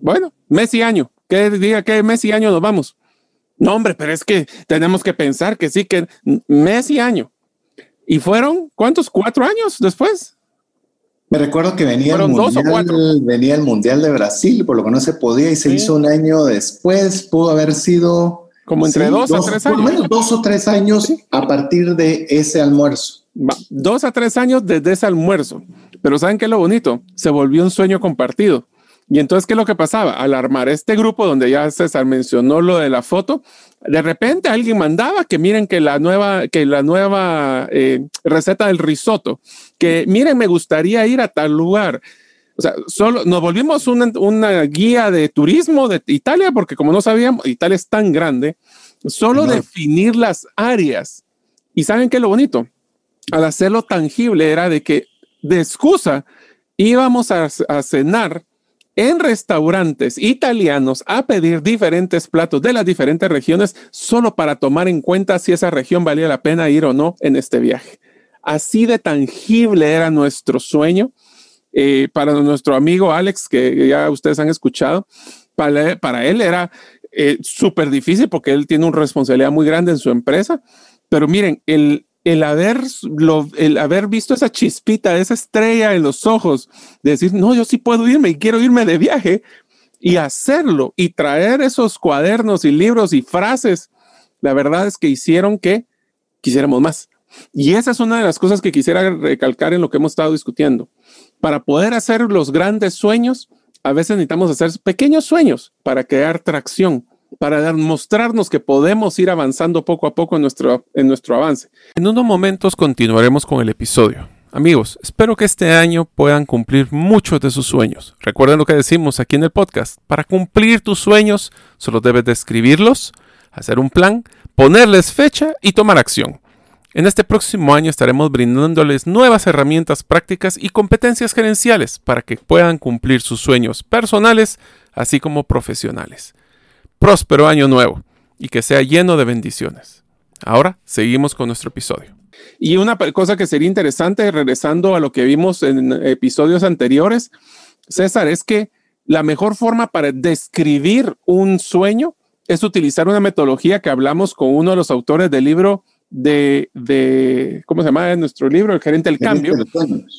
Bueno, mes y año. ¿Qué diga qué mes y año nos vamos? No, hombre, pero es que tenemos que pensar que sí, que mes y año. ¿Y fueron cuántos? ¿Cuatro años después? Me recuerdo que venía el, mundial, venía el Mundial de Brasil, por lo que no se podía, y se hizo un año después. Pudo haber sido. Como entre dos, a tres años. Por lo menos dos o tres años a partir de ese almuerzo. Dos a tres años desde ese almuerzo. Pero ¿saben qué es lo bonito? Se volvió un sueño compartido. Y entonces, ¿qué es lo que pasaba? Al armar este grupo donde ya César mencionó lo de la foto, de repente alguien mandaba que miren que la nueva, que la nueva eh, receta del risotto, que miren, me gustaría ir a tal lugar. O sea, solo nos volvimos una, una guía de turismo de Italia, porque como no sabíamos, Italia es tan grande, solo definir las áreas. Y saben qué es lo bonito, al hacerlo tangible era de que de excusa íbamos a, a cenar en restaurantes italianos a pedir diferentes platos de las diferentes regiones solo para tomar en cuenta si esa región valía la pena ir o no en este viaje. Así de tangible era nuestro sueño. Eh, para nuestro amigo Alex, que ya ustedes han escuchado, para, él era eh, súper difícil porque él tiene una responsabilidad muy grande en su empresa. Pero miren, el, el haber, el haber visto esa chispita, esa estrella en los ojos, de decir, no, yo sí puedo irme y quiero irme de viaje y hacerlo y traer esos cuadernos y libros y frases, la verdad es que hicieron que quisiéramos más. Y esa es una de las cosas que quisiera recalcar en lo que hemos estado discutiendo. Para poder hacer los grandes sueños, a veces necesitamos hacer pequeños sueños para crear tracción para mostrarnos que podemos ir avanzando poco a poco en nuestro, en nuestro avance. En unos momentos continuaremos con el episodio. Amigos, espero que este año puedan cumplir muchos de sus sueños. Recuerden lo que decimos aquí en el podcast. Para cumplir tus sueños, solo debes describirlos, hacer un plan, ponerles fecha y tomar acción. En este próximo año estaremos brindándoles nuevas herramientas prácticas y competencias gerenciales para que puedan cumplir sus sueños personales, así como profesionales próspero año nuevo y que sea lleno de bendiciones. Ahora seguimos con nuestro episodio. Y una cosa que sería interesante, regresando a lo que vimos en episodios anteriores, César, es que la mejor forma para describir un sueño es utilizar una metodología que hablamos con uno de los autores del libro de, de ¿cómo se llama nuestro libro? El gerente del cambio,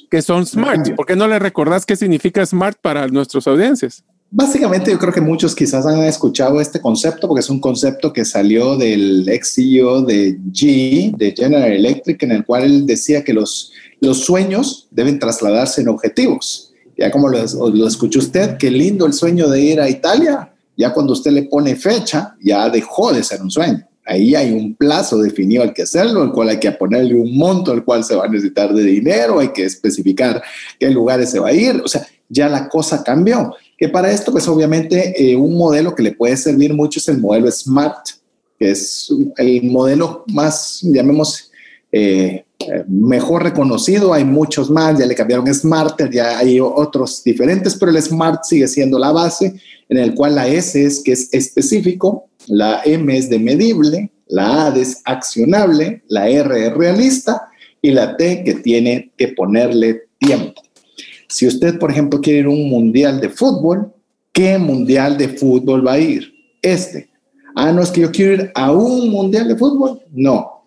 que son SMART. ¿Por qué no le recordás qué significa SMART para nuestras audiencias? Básicamente yo creo que muchos quizás han escuchado este concepto porque es un concepto que salió del ex CEO de G, de General Electric, en el cual él decía que los, los sueños deben trasladarse en objetivos. Ya como lo, lo escuchó usted, qué lindo el sueño de ir a Italia. Ya cuando usted le pone fecha, ya dejó de ser un sueño. Ahí hay un plazo definido al que hacerlo, al cual hay que ponerle un monto al cual se va a necesitar de dinero, hay que especificar qué lugares se va a ir. O sea, ya la cosa cambió. Que para esto, pues obviamente eh, un modelo que le puede servir mucho es el modelo SMART, que es el modelo más, llamemos, eh, mejor reconocido. Hay muchos más, ya le cambiaron Smarter, ya hay otros diferentes, pero el SMART sigue siendo la base, en el cual la S es que es específico, la M es de medible, la A es accionable, la R es realista y la T que tiene que ponerle tiempo. Si usted, por ejemplo, quiere ir a un mundial de fútbol, ¿qué mundial de fútbol va a ir? Este. Ah, no es que yo quiero ir a un mundial de fútbol. No.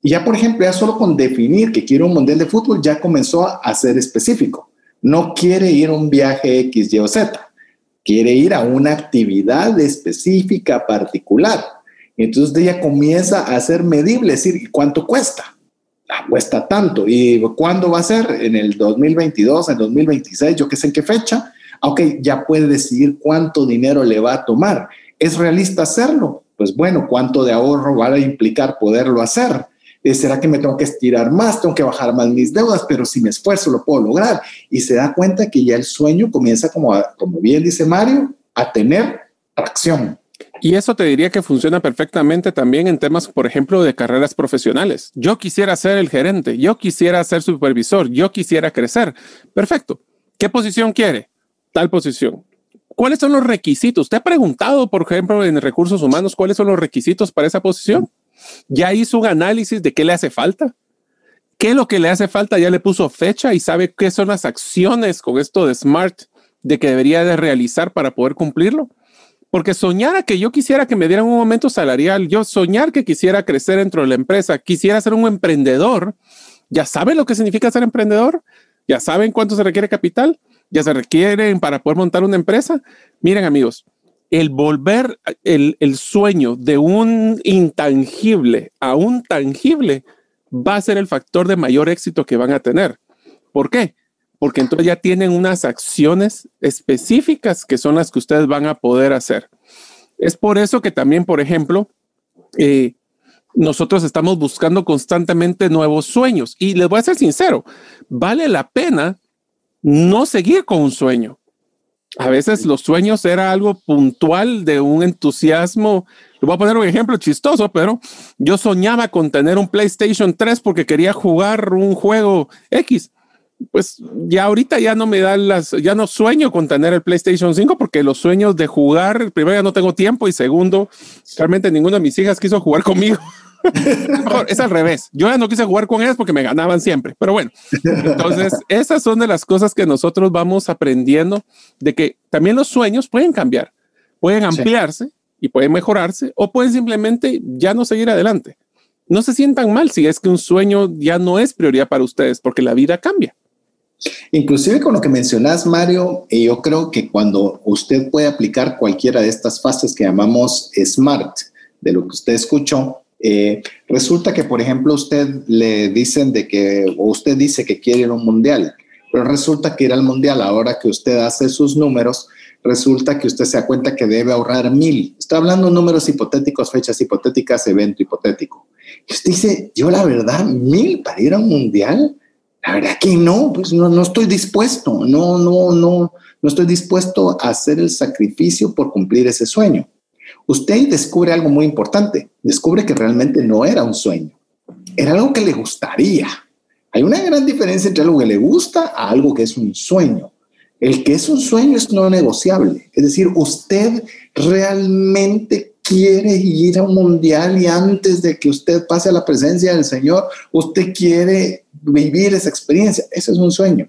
Y ya, por ejemplo, ya solo con definir que quiero un mundial de fútbol, ya comenzó a ser específico. No quiere ir a un viaje X, Y o Z. Quiere ir a una actividad específica, particular. Entonces ya comienza a ser medible, es decir, ¿cuánto cuesta? Cuesta tanto. ¿Y cuándo va a ser? En el 2022, en 2026, yo qué sé en qué fecha. Ok, ya puede decidir cuánto dinero le va a tomar. ¿Es realista hacerlo? Pues bueno, ¿cuánto de ahorro va a implicar poderlo hacer? Eh, ¿Será que me tengo que estirar más? Tengo que bajar más mis deudas, pero si me esfuerzo lo puedo lograr. Y se da cuenta que ya el sueño comienza, como, como bien dice Mario, a tener tracción. Y eso te diría que funciona perfectamente también en temas, por ejemplo, de carreras profesionales. Yo quisiera ser el gerente, yo quisiera ser supervisor, yo quisiera crecer. Perfecto. ¿Qué posición quiere? Tal posición. ¿Cuáles son los requisitos? ¿Usted ha preguntado, por ejemplo, en recursos humanos, cuáles son los requisitos para esa posición? ¿Ya hizo un análisis de qué le hace falta? ¿Qué es lo que le hace falta? Ya le puso fecha y sabe qué son las acciones con esto de SMART de que debería de realizar para poder cumplirlo. Porque soñar a que yo quisiera que me dieran un aumento salarial, yo soñar que quisiera crecer dentro de la empresa, quisiera ser un emprendedor, ya saben lo que significa ser emprendedor, ya saben cuánto se requiere capital, ya se requieren para poder montar una empresa. Miren amigos, el volver el, el sueño de un intangible a un tangible va a ser el factor de mayor éxito que van a tener. ¿Por qué? Porque entonces ya tienen unas acciones específicas que son las que ustedes van a poder hacer. Es por eso que también, por ejemplo, eh, nosotros estamos buscando constantemente nuevos sueños. Y les voy a ser sincero, vale la pena no seguir con un sueño. A veces los sueños era algo puntual de un entusiasmo. Le voy a poner un ejemplo chistoso, pero yo soñaba con tener un PlayStation 3 porque quería jugar un juego X pues ya ahorita ya no me dan las, ya no sueño con tener el PlayStation 5 porque los sueños de jugar, primero ya no tengo tiempo y segundo, realmente ninguna de mis hijas quiso jugar conmigo. [LAUGHS] Es al revés. Yo ya no quise jugar con ellas porque me ganaban siempre. Pero bueno, entonces esas son de las cosas que nosotros vamos aprendiendo de que también los sueños pueden cambiar, pueden ampliarse y pueden mejorarse o pueden simplemente ya no seguir adelante. No se sientan mal si es que un sueño ya no es prioridad para ustedes porque la vida cambia. Inclusive con lo que mencionas, Mario, eh, yo creo que cuando usted puede aplicar cualquiera de estas fases que llamamos SMART, de lo que usted escuchó, eh, resulta que, por ejemplo, usted le dicen de que, o usted dice que quiere ir a un mundial, pero resulta que ir al mundial, ahora que usted hace sus números, resulta que usted se da cuenta que debe ahorrar mil. Estoy hablando de números hipotéticos, fechas hipotéticas, evento hipotético. Usted dice, yo la verdad, mil para ir a un mundial la verdad que no, pues no, no estoy dispuesto, no, no, no, no estoy dispuesto a hacer el sacrificio por cumplir ese sueño. Usted descubre algo muy importante, descubre que realmente no era un sueño, era algo que le gustaría. Hay una gran diferencia entre algo que le gusta a algo que es un sueño. El que es un sueño es no negociable, es decir, usted realmente quiere ir a un mundial y antes de que usted pase a la presencia del Señor, usted quiere vivir esa experiencia. Ese es un sueño.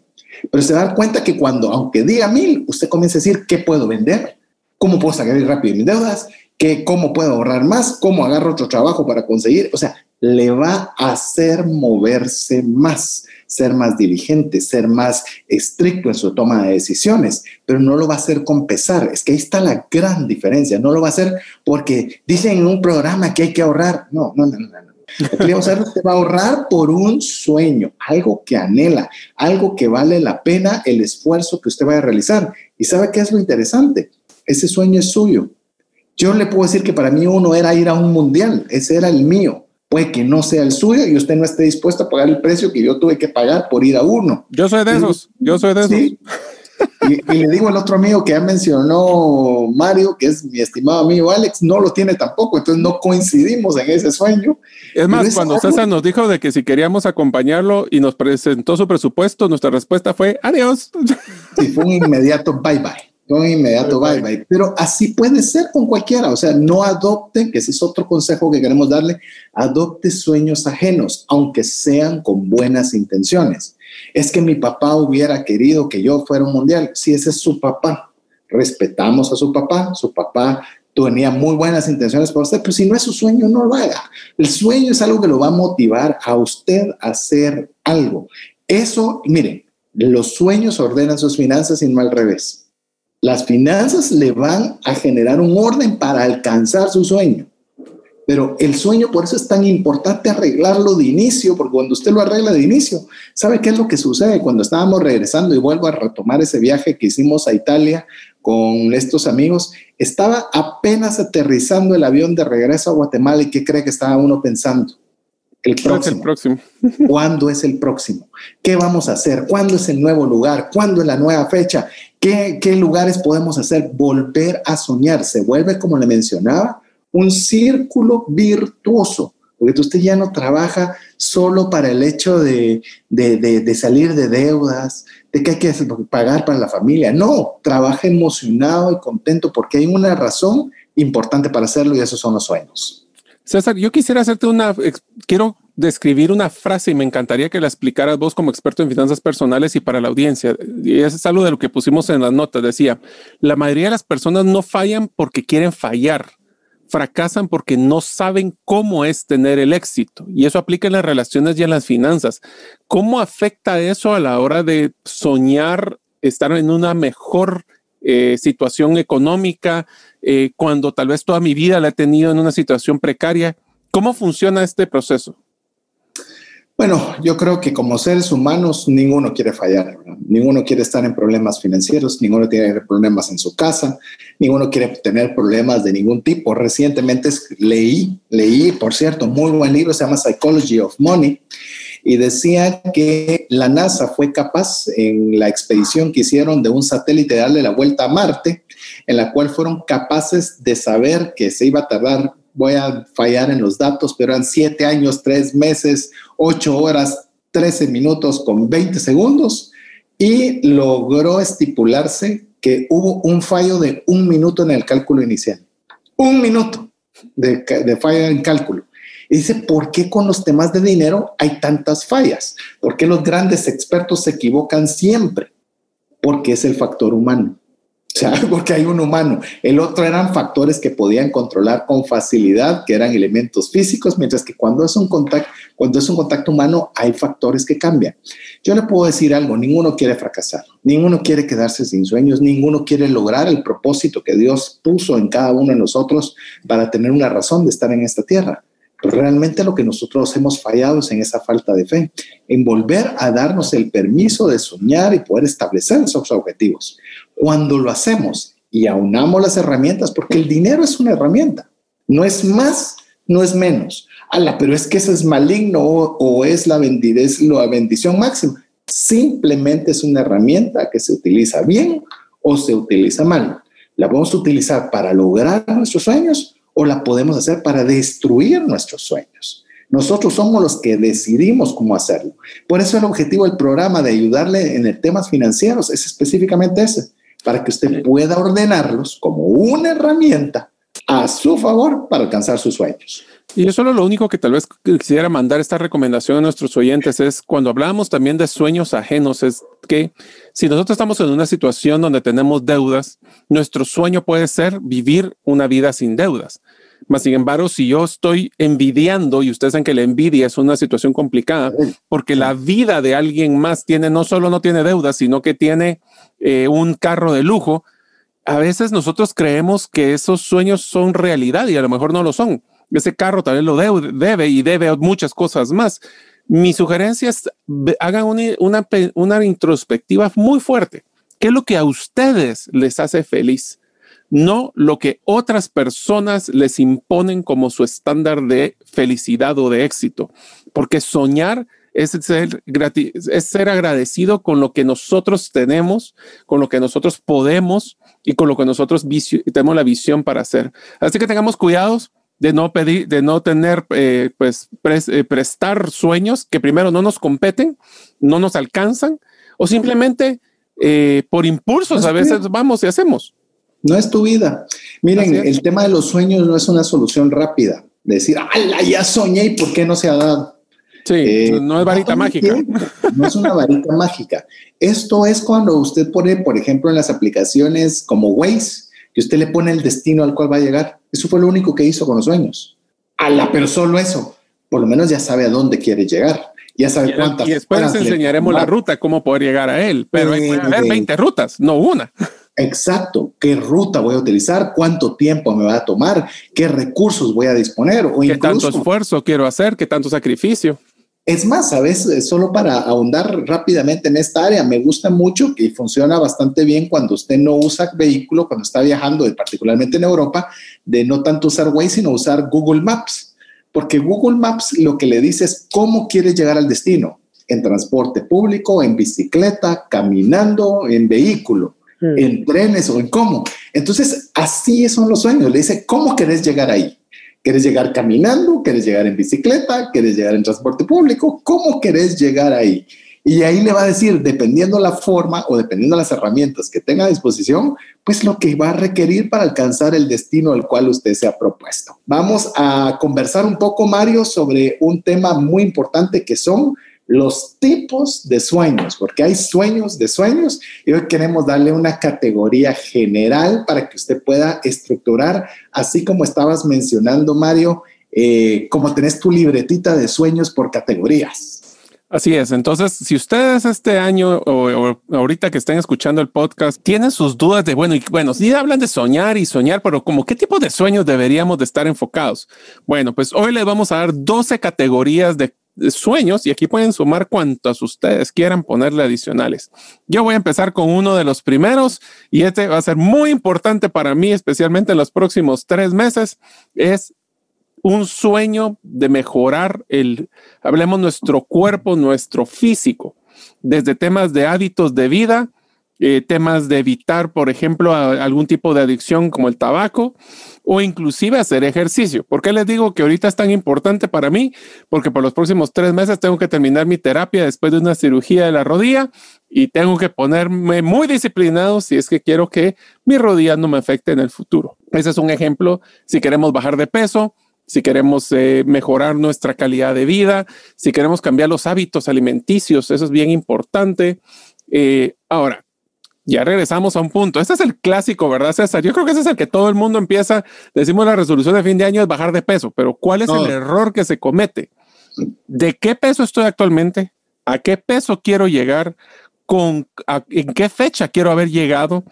Pero se da cuenta que cuando, aunque diga mil, usted comienza a decir, ¿qué puedo vender? ¿Cómo puedo sacar rápido mis deudas? ¿Qué, ¿Cómo puedo ahorrar más? ¿Cómo agarro otro trabajo para conseguir? O sea, le va a hacer moverse más ser más diligente, ser más estricto en su toma de decisiones, pero no lo va a hacer con pesar. Es que ahí está la gran diferencia. No lo va a hacer porque dicen en un programa que hay que ahorrar. No, no, no, no. No. Usted va a ahorrar por un sueño, algo que anhela, algo que vale la pena el esfuerzo que usted vaya a realizar. ¿Y sabe qué es lo interesante? Ese sueño es suyo. Yo le puedo decir que para mí uno era ir a un mundial, ese era el mío puede que no sea el suyo y usted no esté dispuesto a pagar el precio que yo tuve que pagar por ir a uno. Yo soy de esos, yo soy de esos. Y, le digo al otro amigo que ya mencionó Mario, que es mi estimado amigo Alex, no lo tiene tampoco, entonces no coincidimos en ese sueño. Es más, cuando César nos dijo de que si queríamos acompañarlo y nos presentó su presupuesto, nuestra respuesta fue adiós. Y fue un inmediato bye bye un inmediato bye bye. Pero así puede ser con cualquiera. O sea, no adopte, que ese es otro consejo que queremos darle, adopte sueños ajenos, aunque sean con buenas intenciones. Es que mi papá hubiera querido que yo fuera un mundial. Si ese es su papá, respetamos a su papá. Su papá tenía muy buenas intenciones para usted, pero si no es su sueño, no lo haga. El sueño es algo que lo va a motivar a usted a hacer algo. Eso, miren, los sueños ordenan sus finanzas y no al revés. Las finanzas le van a generar un orden para alcanzar su sueño. Pero el sueño, por eso es tan importante arreglarlo de inicio, porque cuando usted lo arregla de inicio, ¿sabe qué es lo que sucede? Cuando estábamos regresando y vuelvo a retomar ese viaje que hicimos a Italia con estos amigos, estaba apenas aterrizando el avión de regreso a Guatemala y ¿qué cree que estaba uno pensando? El próximo. el próximo. [LAUGHS] ¿Cuándo es el próximo? ¿Qué vamos a hacer? ¿Cuándo es el nuevo lugar? ¿Cuándo es la nueva fecha? ¿Qué, ¿Qué lugares podemos hacer? Volver a soñar. Se vuelve, como le mencionaba, un círculo virtuoso, porque usted ya no trabaja solo para el hecho de, de, de, salir de deudas, de que hay que pagar para la familia. No, trabaja emocionado y contento porque hay una razón importante para hacerlo y esos son los sueños. César, yo quisiera hacerte una, quiero describir una frase y me encantaría que la explicaras vos como experto en finanzas personales y para la audiencia. Y es algo de lo que pusimos en las notas. Decía, la mayoría de las personas no fallan porque quieren fallar, fracasan porque no saben cómo es tener el éxito. Y eso aplica en las relaciones y en las finanzas. ¿Cómo afecta eso a la hora de soñar estar en una mejor eh, situación económica, eh, cuando tal vez toda mi vida la he tenido en una situación precaria. ¿Cómo funciona este proceso? Bueno, yo creo que como seres humanos ninguno quiere fallar, ninguno quiere estar en problemas financieros, ninguno tiene problemas en su casa, ninguno quiere tener problemas de ningún tipo. Recientemente leí, leí, por cierto, muy buen libro, se llama Psychology of Money, y decía que la NASA fue capaz en la expedición que hicieron de un satélite darle la vuelta a Marte, en la cual fueron capaces de saber que se iba a tardar voy a fallar en los datos, pero eran siete años, tres meses, ocho horas, trece minutos con 20 segundos y logró estipularse que hubo un fallo de un minuto en el cálculo inicial. Un minuto de, de fallo en cálculo. Y dice, ¿por qué con los temas de dinero hay tantas fallas? ¿Por qué los grandes expertos se equivocan siempre? Porque es el factor humano. O sea, [LAUGHS] porque hay un humano. El otro eran factores que podían controlar con facilidad, que eran elementos físicos, mientras que cuando es un contacto, cuando es un contacto humano, hay factores que cambian. Yo le puedo decir algo, ninguno quiere fracasar, ninguno quiere quedarse sin sueños, ninguno quiere lograr el propósito que Dios puso en cada uno de nosotros para tener una razón de estar en esta tierra. Pero realmente lo que nosotros hemos fallado es en esa falta de fe, en volver a darnos el permiso de soñar y poder establecer esos objetivos. Cuando lo hacemos y aunamos las herramientas, porque el dinero es una herramienta, no es más, no es menos. Ala, pero es que eso es maligno o, es la, la bendición máxima. Simplemente es una herramienta que se utiliza bien o se utiliza mal. La podemos utilizar para lograr nuestros sueños o la podemos hacer para destruir nuestros sueños. Nosotros somos los que decidimos cómo hacerlo. Por eso el objetivo del programa de ayudarle en temas financieros es específicamente ese, para que usted pueda ordenarlos como una herramienta a su favor para alcanzar sus sueños. Y yo solo lo único que tal vez quisiera mandar esta recomendación a nuestros oyentes es cuando hablamos también de sueños ajenos, es que si nosotros estamos en una situación donde tenemos deudas, nuestro sueño puede ser vivir una vida sin deudas. Mas, sin embargo, si yo estoy envidiando, y ustedes saben que la envidia es una situación complicada, porque la vida de alguien más tiene, no solo no tiene deudas, sino que tiene eh, un carro de lujo, a veces nosotros creemos que esos sueños son realidad y a lo mejor no lo son. Ese carro también lo debe, y debe muchas cosas más. Mi sugerencia es hagan una, una introspectiva muy fuerte. ¿Qué es lo que a ustedes les hace feliz? no lo que otras personas les imponen como su estándar de felicidad o de éxito, porque soñar es ser, es ser agradecido con lo que nosotros tenemos, con lo que nosotros podemos y con lo que nosotros tenemos la visión para hacer. Así que tengamos cuidados de no pedir, de no tener, eh, pues, eh, prestar sueños que primero no nos competen, no nos alcanzan, o simplemente eh, por impulsos a veces vamos y hacemos. No es tu vida. Miren, el tema de los sueños no es una solución rápida. Decir, ¡ala, ya soñé y por qué no se ha dado! Sí, eh, no es varita mágica. no es una varita [LAUGHS] mágica. Esto es cuando usted pone, por ejemplo, en las aplicaciones como Waze, que usted le pone el destino al cual va a llegar. Eso fue lo único que hizo con los sueños. ¡Ala, pero solo eso! Por lo menos ya sabe a dónde quiere llegar. Ya sabe cuántas. Y después les enseñaremos la ruta, cómo poder llegar a él. Pero hay que haber 20 rutas, no una. Exacto, qué ruta voy a utilizar, cuánto tiempo me va a tomar, qué recursos voy a disponer. O ¿Qué tanto esfuerzo quiero hacer? ¿Qué tanto sacrificio? Es más, a veces, solo para ahondar rápidamente en esta área, me gusta mucho y funciona bastante bien cuando usted no usa vehículo, cuando está viajando, particularmente en Europa, de no tanto usar Waze, sino usar Google Maps. Porque Google Maps lo que le dice es cómo quieres llegar al destino, en transporte público, en bicicleta, caminando, en vehículo. Mm. en trenes o en cómo. Entonces, así son los sueños. Le dice, ¿cómo querés llegar ahí? ¿Querés llegar caminando? ¿Querés llegar en bicicleta? ¿Querés llegar en transporte público? ¿Cómo querés llegar ahí? Y ahí le va a decir, dependiendo la forma o dependiendo las herramientas que tenga a disposición, pues lo que va a requerir para alcanzar el destino al cual usted se ha propuesto. Vamos a conversar un poco, Mario, sobre un tema muy importante que son los tipos de sueños, porque hay sueños de sueños y hoy queremos darle una categoría general para que usted pueda estructurar, así como estabas mencionando, Mario, eh, como tenés tu libretita de sueños por categorías. Así es. Entonces, si ustedes este año o, ahorita que estén escuchando el podcast tienen sus dudas de, bueno, y bueno, si hablan de soñar y soñar, pero como qué tipo de sueños deberíamos de estar enfocados. Bueno, pues hoy les vamos a dar 12 categorías de sueños y aquí pueden sumar cuantos ustedes quieran ponerle adicionales. Yo voy a empezar con uno de los primeros y este va a ser muy importante para mí, especialmente en los próximos tres meses, es un sueño de mejorar el, hablemos nuestro cuerpo, nuestro físico, desde temas de hábitos de vida, eh, temas de evitar, por ejemplo, algún tipo de adicción como el tabaco o inclusive hacer ejercicio. ¿Por qué les digo que ahorita es tan importante para mí? Porque por los próximos tres meses tengo que terminar mi terapia después de una cirugía de la rodilla y tengo que ponerme muy disciplinado si es que quiero que mi rodilla no me afecte en el futuro. Ese es un ejemplo si queremos bajar de peso, si queremos eh, mejorar nuestra calidad de vida, si queremos cambiar los hábitos alimenticios, eso es bien importante. Eh, ahora, ya regresamos a un punto. Este es el clásico, ¿verdad, César? Yo creo que ese es el que todo el mundo empieza. Decimos la resolución de fin de año es bajar de peso, pero ¿cuál es el error que se comete? ¿De qué peso estoy actualmente? ¿A qué peso quiero llegar? ¿Con, ¿En qué fecha quiero haber llegado?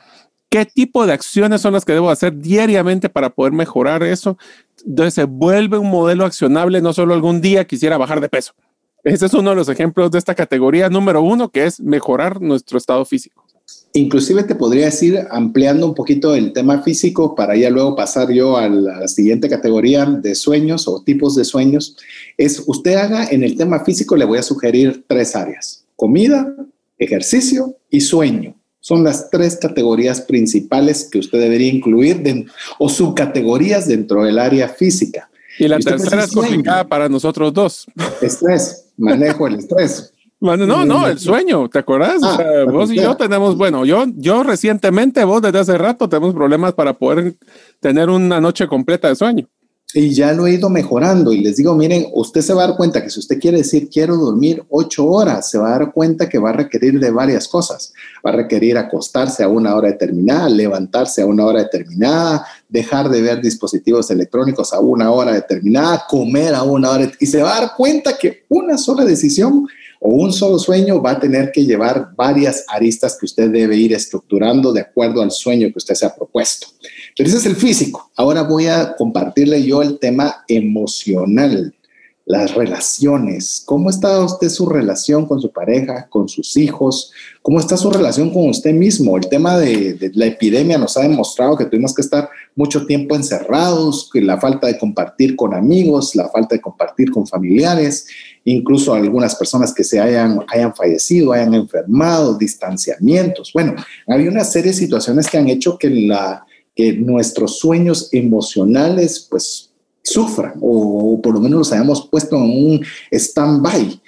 ¿Qué tipo de acciones son las que debo hacer diariamente para poder mejorar eso? Entonces se vuelve un modelo accionable, no solo algún día quisiera bajar de peso. Ese es uno de los ejemplos de esta categoría número uno, que es mejorar nuestro estado físico. Inclusive te podría decir, ampliando un poquito el tema físico para ya luego pasar yo a la siguiente categoría de sueños o tipos de sueños, es usted haga en el tema físico, le voy a sugerir tres áreas, comida, ejercicio y sueño. Son las tres categorías principales que usted debería incluir o subcategorías dentro del área física. Y la tercera es complicada para nosotros dos. Estrés, manejo el estrés. Bueno, no, no, el sueño, ¿te acuerdas? Ah, vos y yo tenemos, bueno, yo, yo recientemente, vos desde hace rato tenemos problemas para poder tener una noche completa de sueño. Y ya lo he ido mejorando y les digo, miren, usted se va a dar cuenta que si usted quiere decir quiero dormir ocho horas, se va a dar cuenta que va a requerir de varias cosas. Va a requerir acostarse a una hora determinada, levantarse a una hora determinada, dejar de ver dispositivos electrónicos a una hora determinada, comer a una hora y se va a dar cuenta que una sola decisión o un solo sueño va a tener que llevar varias aristas que usted debe ir estructurando de acuerdo al sueño que usted se ha propuesto. Pero ese es el físico. Ahora voy a compartirle yo el tema emocional, las relaciones. ¿Cómo está usted su relación con su pareja, con sus hijos? ¿Cómo está su relación con usted mismo? El tema de, de la epidemia nos ha demostrado que tuvimos que estar mucho tiempo encerrados, la falta de compartir con amigos, la falta de compartir con familiares incluso algunas personas que se hayan, hayan fallecido, hayan enfermado, distanciamientos. Bueno, había una serie de situaciones que han hecho que, la, que nuestros sueños emocionales pues sufran o, por lo menos los hayamos puesto en un stand-by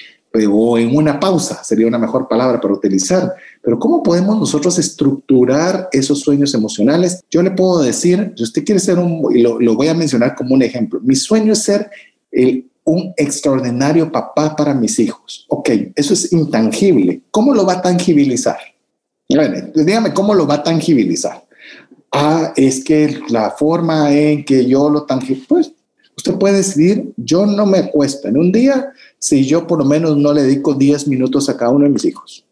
o en una pausa, sería una mejor palabra para utilizar. Pero ¿cómo podemos nosotros estructurar esos sueños emocionales? Yo le puedo decir, si usted quiere ser un, y lo, lo voy a mencionar como un ejemplo, mi sueño es ser el un extraordinario papá para mis hijos. Ok, eso es intangible. ¿Cómo lo va a tangibilizar? dígame cómo lo va a tangibilizar. Ah, es que la forma en que yo lo tangibilizo, pues usted puede decidir, yo no me acuesto en un día si yo por lo menos no le dedico 10 minutos a cada uno de mis hijos.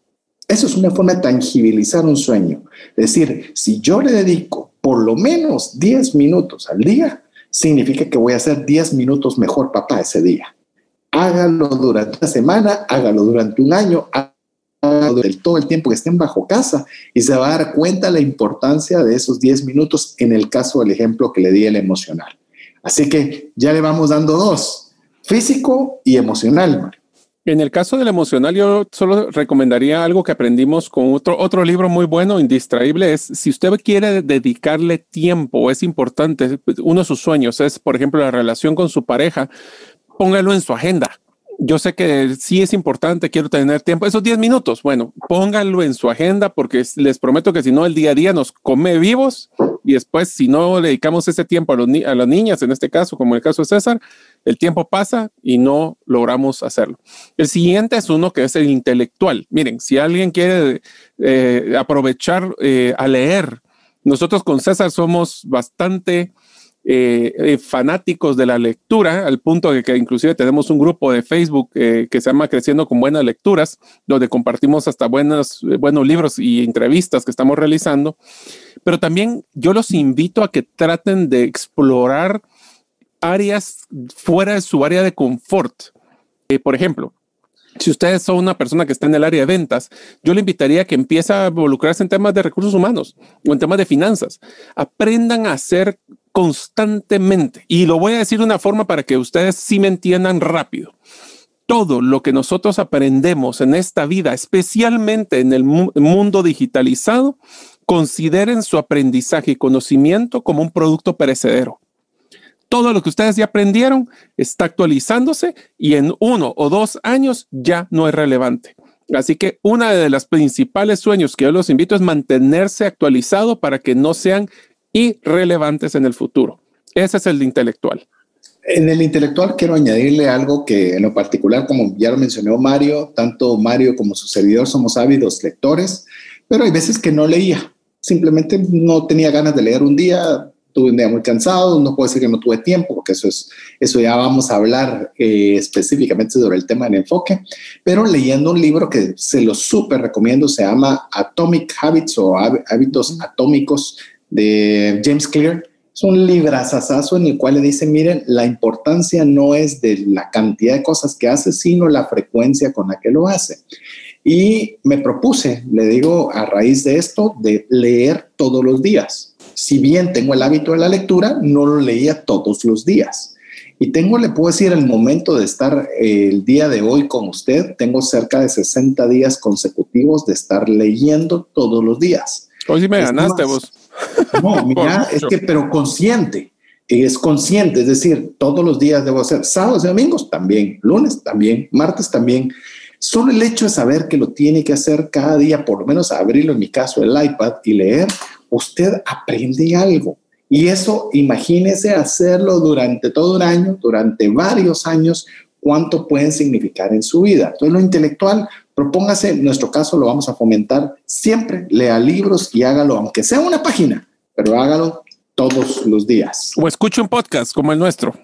Eso es una forma de tangibilizar un sueño. Es decir, si yo le dedico por lo menos 10 minutos al día, significa que voy a hacer 10 minutos mejor papá ese día. Hágalo durante una semana, hágalo durante un año, hágalo todo el tiempo que estén bajo casa y se va a dar cuenta la importancia de esos 10 minutos en el caso del ejemplo que le di el emocional. Así que ya le vamos dando dos, físico y emocional. En el caso del emocional, yo solo recomendaría algo que aprendimos con otro, otro libro muy bueno, Indistraíble, es si usted quiere dedicarle tiempo, es importante, uno de sus sueños es, por ejemplo, la relación con su pareja, póngalo en su agenda. yo sé que sí es importante, quiero tener tiempo. Esos 10 minutos, bueno, pónganlo en su agenda porque les prometo que si no, el día a día nos come vivos y después, si no dedicamos ese tiempo a, los a las niñas, en este caso, como el caso de César, el tiempo pasa y no logramos hacerlo. El siguiente es uno que es el intelectual. Miren, si alguien quiere eh, aprovechar eh, a leer, nosotros con César somos bastante eh, eh, fanáticos de la lectura, al punto de que inclusive tenemos un grupo de Facebook eh, que se llama Creciendo con Buenas Lecturas, donde compartimos hasta buenos libros y entrevistas que estamos realizando. Pero también yo los invito a que traten de explorar áreas fuera de su área de confort. por ejemplo, si ustedes son una persona que está en el área de ventas, yo le invitaría a que empiece a involucrarse en temas de recursos humanos o en temas de finanzas. Aprendan a hacer constantemente. Y lo voy a decir de una forma para que ustedes sí me entiendan rápido. Todo lo que nosotros aprendemos en esta vida, especialmente en el mundo digitalizado, consideren su aprendizaje y conocimiento como un producto perecedero. Todo lo que ustedes ya aprendieron está actualizándose y en uno o dos años ya no es relevante. Así que una de las principales sueños que yo los invito es mantenerse actualizado para que no sean y relevantes en el futuro. Ese es el intelectual. En el intelectual quiero añadirle algo que en lo particular, como ya lo mencionó Mario, tanto Mario como su servidor somos ávidos lectores, pero hay veces que no leía. Simplemente no tenía ganas de leer un día, tuve un día muy cansado, no puedo decir que no tuve tiempo, porque eso es, eso ya vamos a hablar eh, específicamente sobre el tema del enfoque, pero leyendo un libro que se lo súper recomiendo, se llama Atomic Habits o Hábitos Atómicos de James Clear. Es un librazazazo en el cual le dice, miren, la importancia no es de la cantidad de cosas que hace, sino la frecuencia con la que lo hace. Y me propuse, le digo, a raíz de esto, de leer todos los días. Si bien tengo el hábito de la lectura, no lo leía todos los días. Y tengo, le puedo decir, el momento de estar eh, el día de hoy con usted, tengo cerca de 60 días consecutivos de estar leyendo todos los días. Hoy sí me ganaste vos. No, [LAUGHS] mira, es que, pero consciente, es consciente, es decir, todos los días debo hacer, sábados y domingos también, lunes también, martes también. Solo el hecho de saber que lo tiene que hacer cada día, por lo menos abrirlo en mi caso, el iPad y leer, usted aprende algo. Y eso, imagínese hacerlo durante todo un año, durante varios años, cuánto pueden significar en su vida. Entonces, lo intelectual Propóngase, en nuestro caso lo vamos a fomentar siempre, lea libros y hágalo, aunque sea una página, pero hágalo todos los días. O escuche un podcast como el nuestro.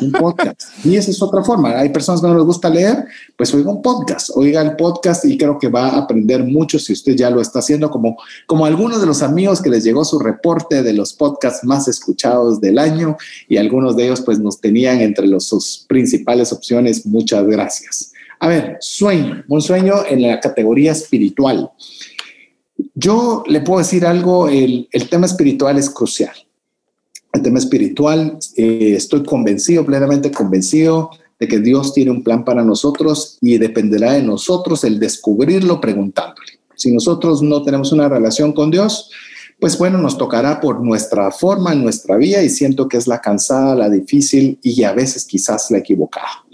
un podcast. Y esa es otra forma. Hay personas que no les gusta leer, pues oiga un podcast, oiga el podcast y creo que va a aprender mucho si usted ya lo está haciendo, como, como algunos de los amigos que les llegó su reporte de los podcasts más escuchados del año y algunos de ellos pues nos tenían entre los, sus principales opciones. Muchas gracias. A ver, sueño, un sueño en la categoría espiritual. Yo le puedo decir algo, el, tema espiritual es crucial. El tema espiritual, eh, estoy convencido, plenamente convencido de que Dios tiene un plan para nosotros y dependerá de nosotros el descubrirlo preguntándole. Si nosotros no tenemos una relación con Dios, pues bueno, nos tocará por nuestra forma, nuestra vía y siento que es la cansada, la difícil y a veces quizás la equivocada.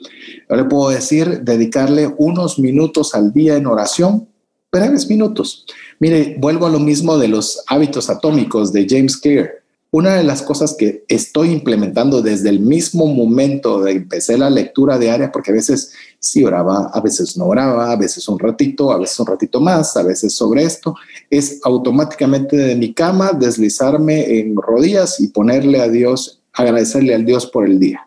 Yo le puedo decir, dedicarle unos minutos al día en oración, breves minutos. Mire, vuelvo a lo mismo de los hábitos atómicos de James Clear. Una de las cosas que estoy implementando desde el mismo momento de empecé la lectura diaria, porque a veces sí oraba, a veces no oraba, a veces un ratito, a veces un ratito más, a veces sobre esto, es automáticamente de mi cama deslizarme en rodillas y ponerle a Dios, agradecerle al Dios por el día.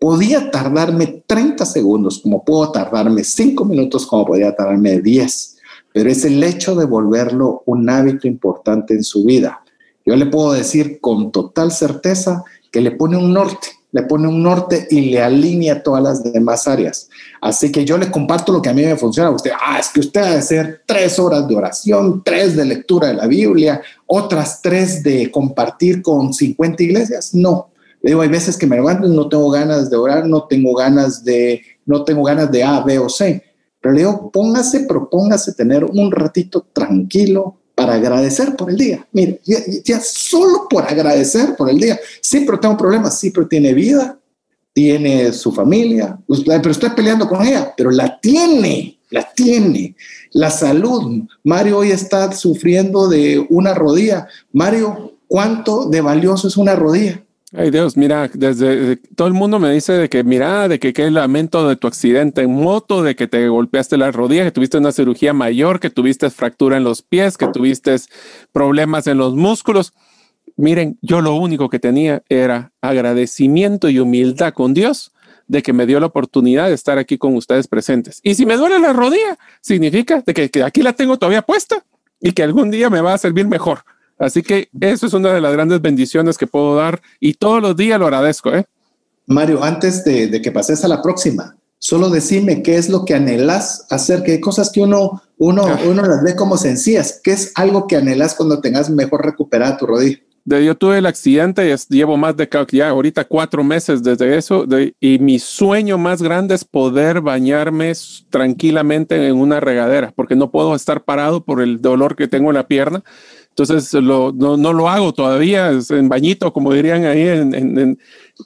Podía tardarme 30 segundos, como puedo tardarme 5 minutos, como podía tardarme 10, pero es el hecho de volverlo un hábito importante en su vida yo le puedo decir con total certeza que le pone un norte, le pone un norte y le alinea todas las demás áreas. Así que yo le comparto lo que a mí me funciona. A usted, ah, es que usted debe hacer tres horas de oración, tres de lectura de la Biblia, otras tres de compartir con 50 iglesias. No, le digo, hay veces que me levanto y no tengo ganas de orar, no tengo ganas de, no tengo ganas de A, B o C. Pero le digo, póngase, propóngase tener un ratito tranquilo, para agradecer por el día. Mire, ya, solo por agradecer por el día. Sí, pero tengo problemas. Sí, pero tiene vida, tiene su familia, pero estoy peleando con ella, pero la tiene, la tiene. La salud, Mario hoy está sufriendo de una rodilla. Mario, ¿cuánto de valioso es una rodilla? Ay Dios, mira, desde todo el mundo me dice de que mira, de que qué lamento de tu accidente en moto, de que te golpeaste la rodilla, que tuviste una cirugía mayor, que tuviste fractura en los pies, que tuviste problemas en los músculos. Miren, yo lo único que tenía era agradecimiento y humildad con Dios de que me dio la oportunidad de estar aquí con ustedes presentes. Y si me duele la rodilla, significa de que, que aquí la tengo todavía puesta y que algún día me va a servir mejor. Así que eso es una de las grandes bendiciones que puedo dar y todos los días lo agradezco. ¿eh? Mario, antes de, que pases a la próxima, solo decime qué es lo que anhelas hacer, qué cosas que uno, uno, ah. uno las ve como sencillas, qué es algo que anhelas cuando tengas mejor recuperada tu rodilla. De, yo tuve el accidente y llevo más de ya ahorita cuatro meses desde eso y mi sueño más grande es poder bañarme tranquilamente en una regadera porque no puedo estar parado por el dolor que tengo en la pierna entonces no, lo hago todavía en bañito, como dirían ahí, en,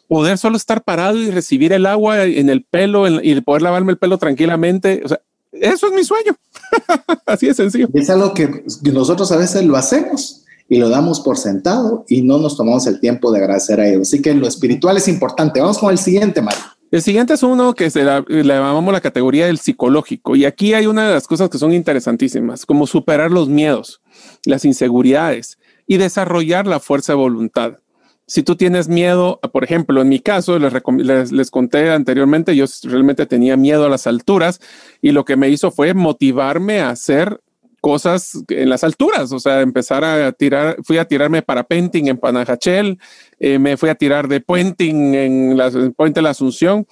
poder solo estar parado y recibir el agua en el pelo y poder lavarme el pelo tranquilamente. O sea, eso es mi sueño. [LAUGHS] Así de sencillo. Es algo que nosotros a veces lo hacemos y lo damos por sentado y no nos tomamos el tiempo de agradecer a ellos. Así que lo espiritual es importante. Vamos con el siguiente, Mario. El siguiente es uno que se la, le llamamos la categoría del psicológico. Y aquí hay una de las cosas que son interesantísimas, como superar los miedos, las inseguridades y desarrollar la fuerza de voluntad. Si tú tienes miedo, por ejemplo, en mi caso, les, les, conté anteriormente, yo realmente tenía miedo a las alturas y lo que me hizo fue motivarme a hacer cosas en las alturas, o sea, empezar a tirar, fui a tirarme para painting en Panajachel, eh, me fui a tirar de puenting en, la, Puente de la Asunción.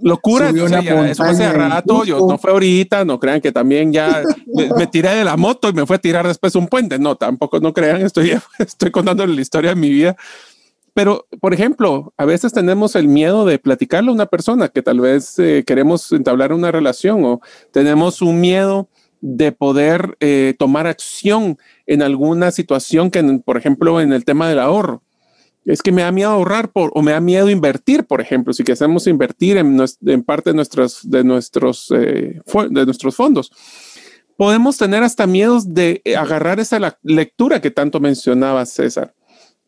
Locura, eso hace rato, yo, no fue ahorita, no crean que también ya [LAUGHS] me, tiré de la moto y me fue a tirar después un puente, no, tampoco no crean, estoy, [LAUGHS] estoy contando la historia de mi vida. Pero, por ejemplo, a veces tenemos el miedo de platicarle a una persona que tal vez eh, queremos entablar una relación o tenemos un miedo de poder eh, tomar acción en alguna situación que, por ejemplo, en el tema del ahorro. Es que me da miedo ahorrar o me da miedo invertir, por ejemplo, si queremos invertir en, en, parte eh, de nuestros fondos. Podemos tener hasta miedos de agarrar esa lectura que tanto mencionaba César.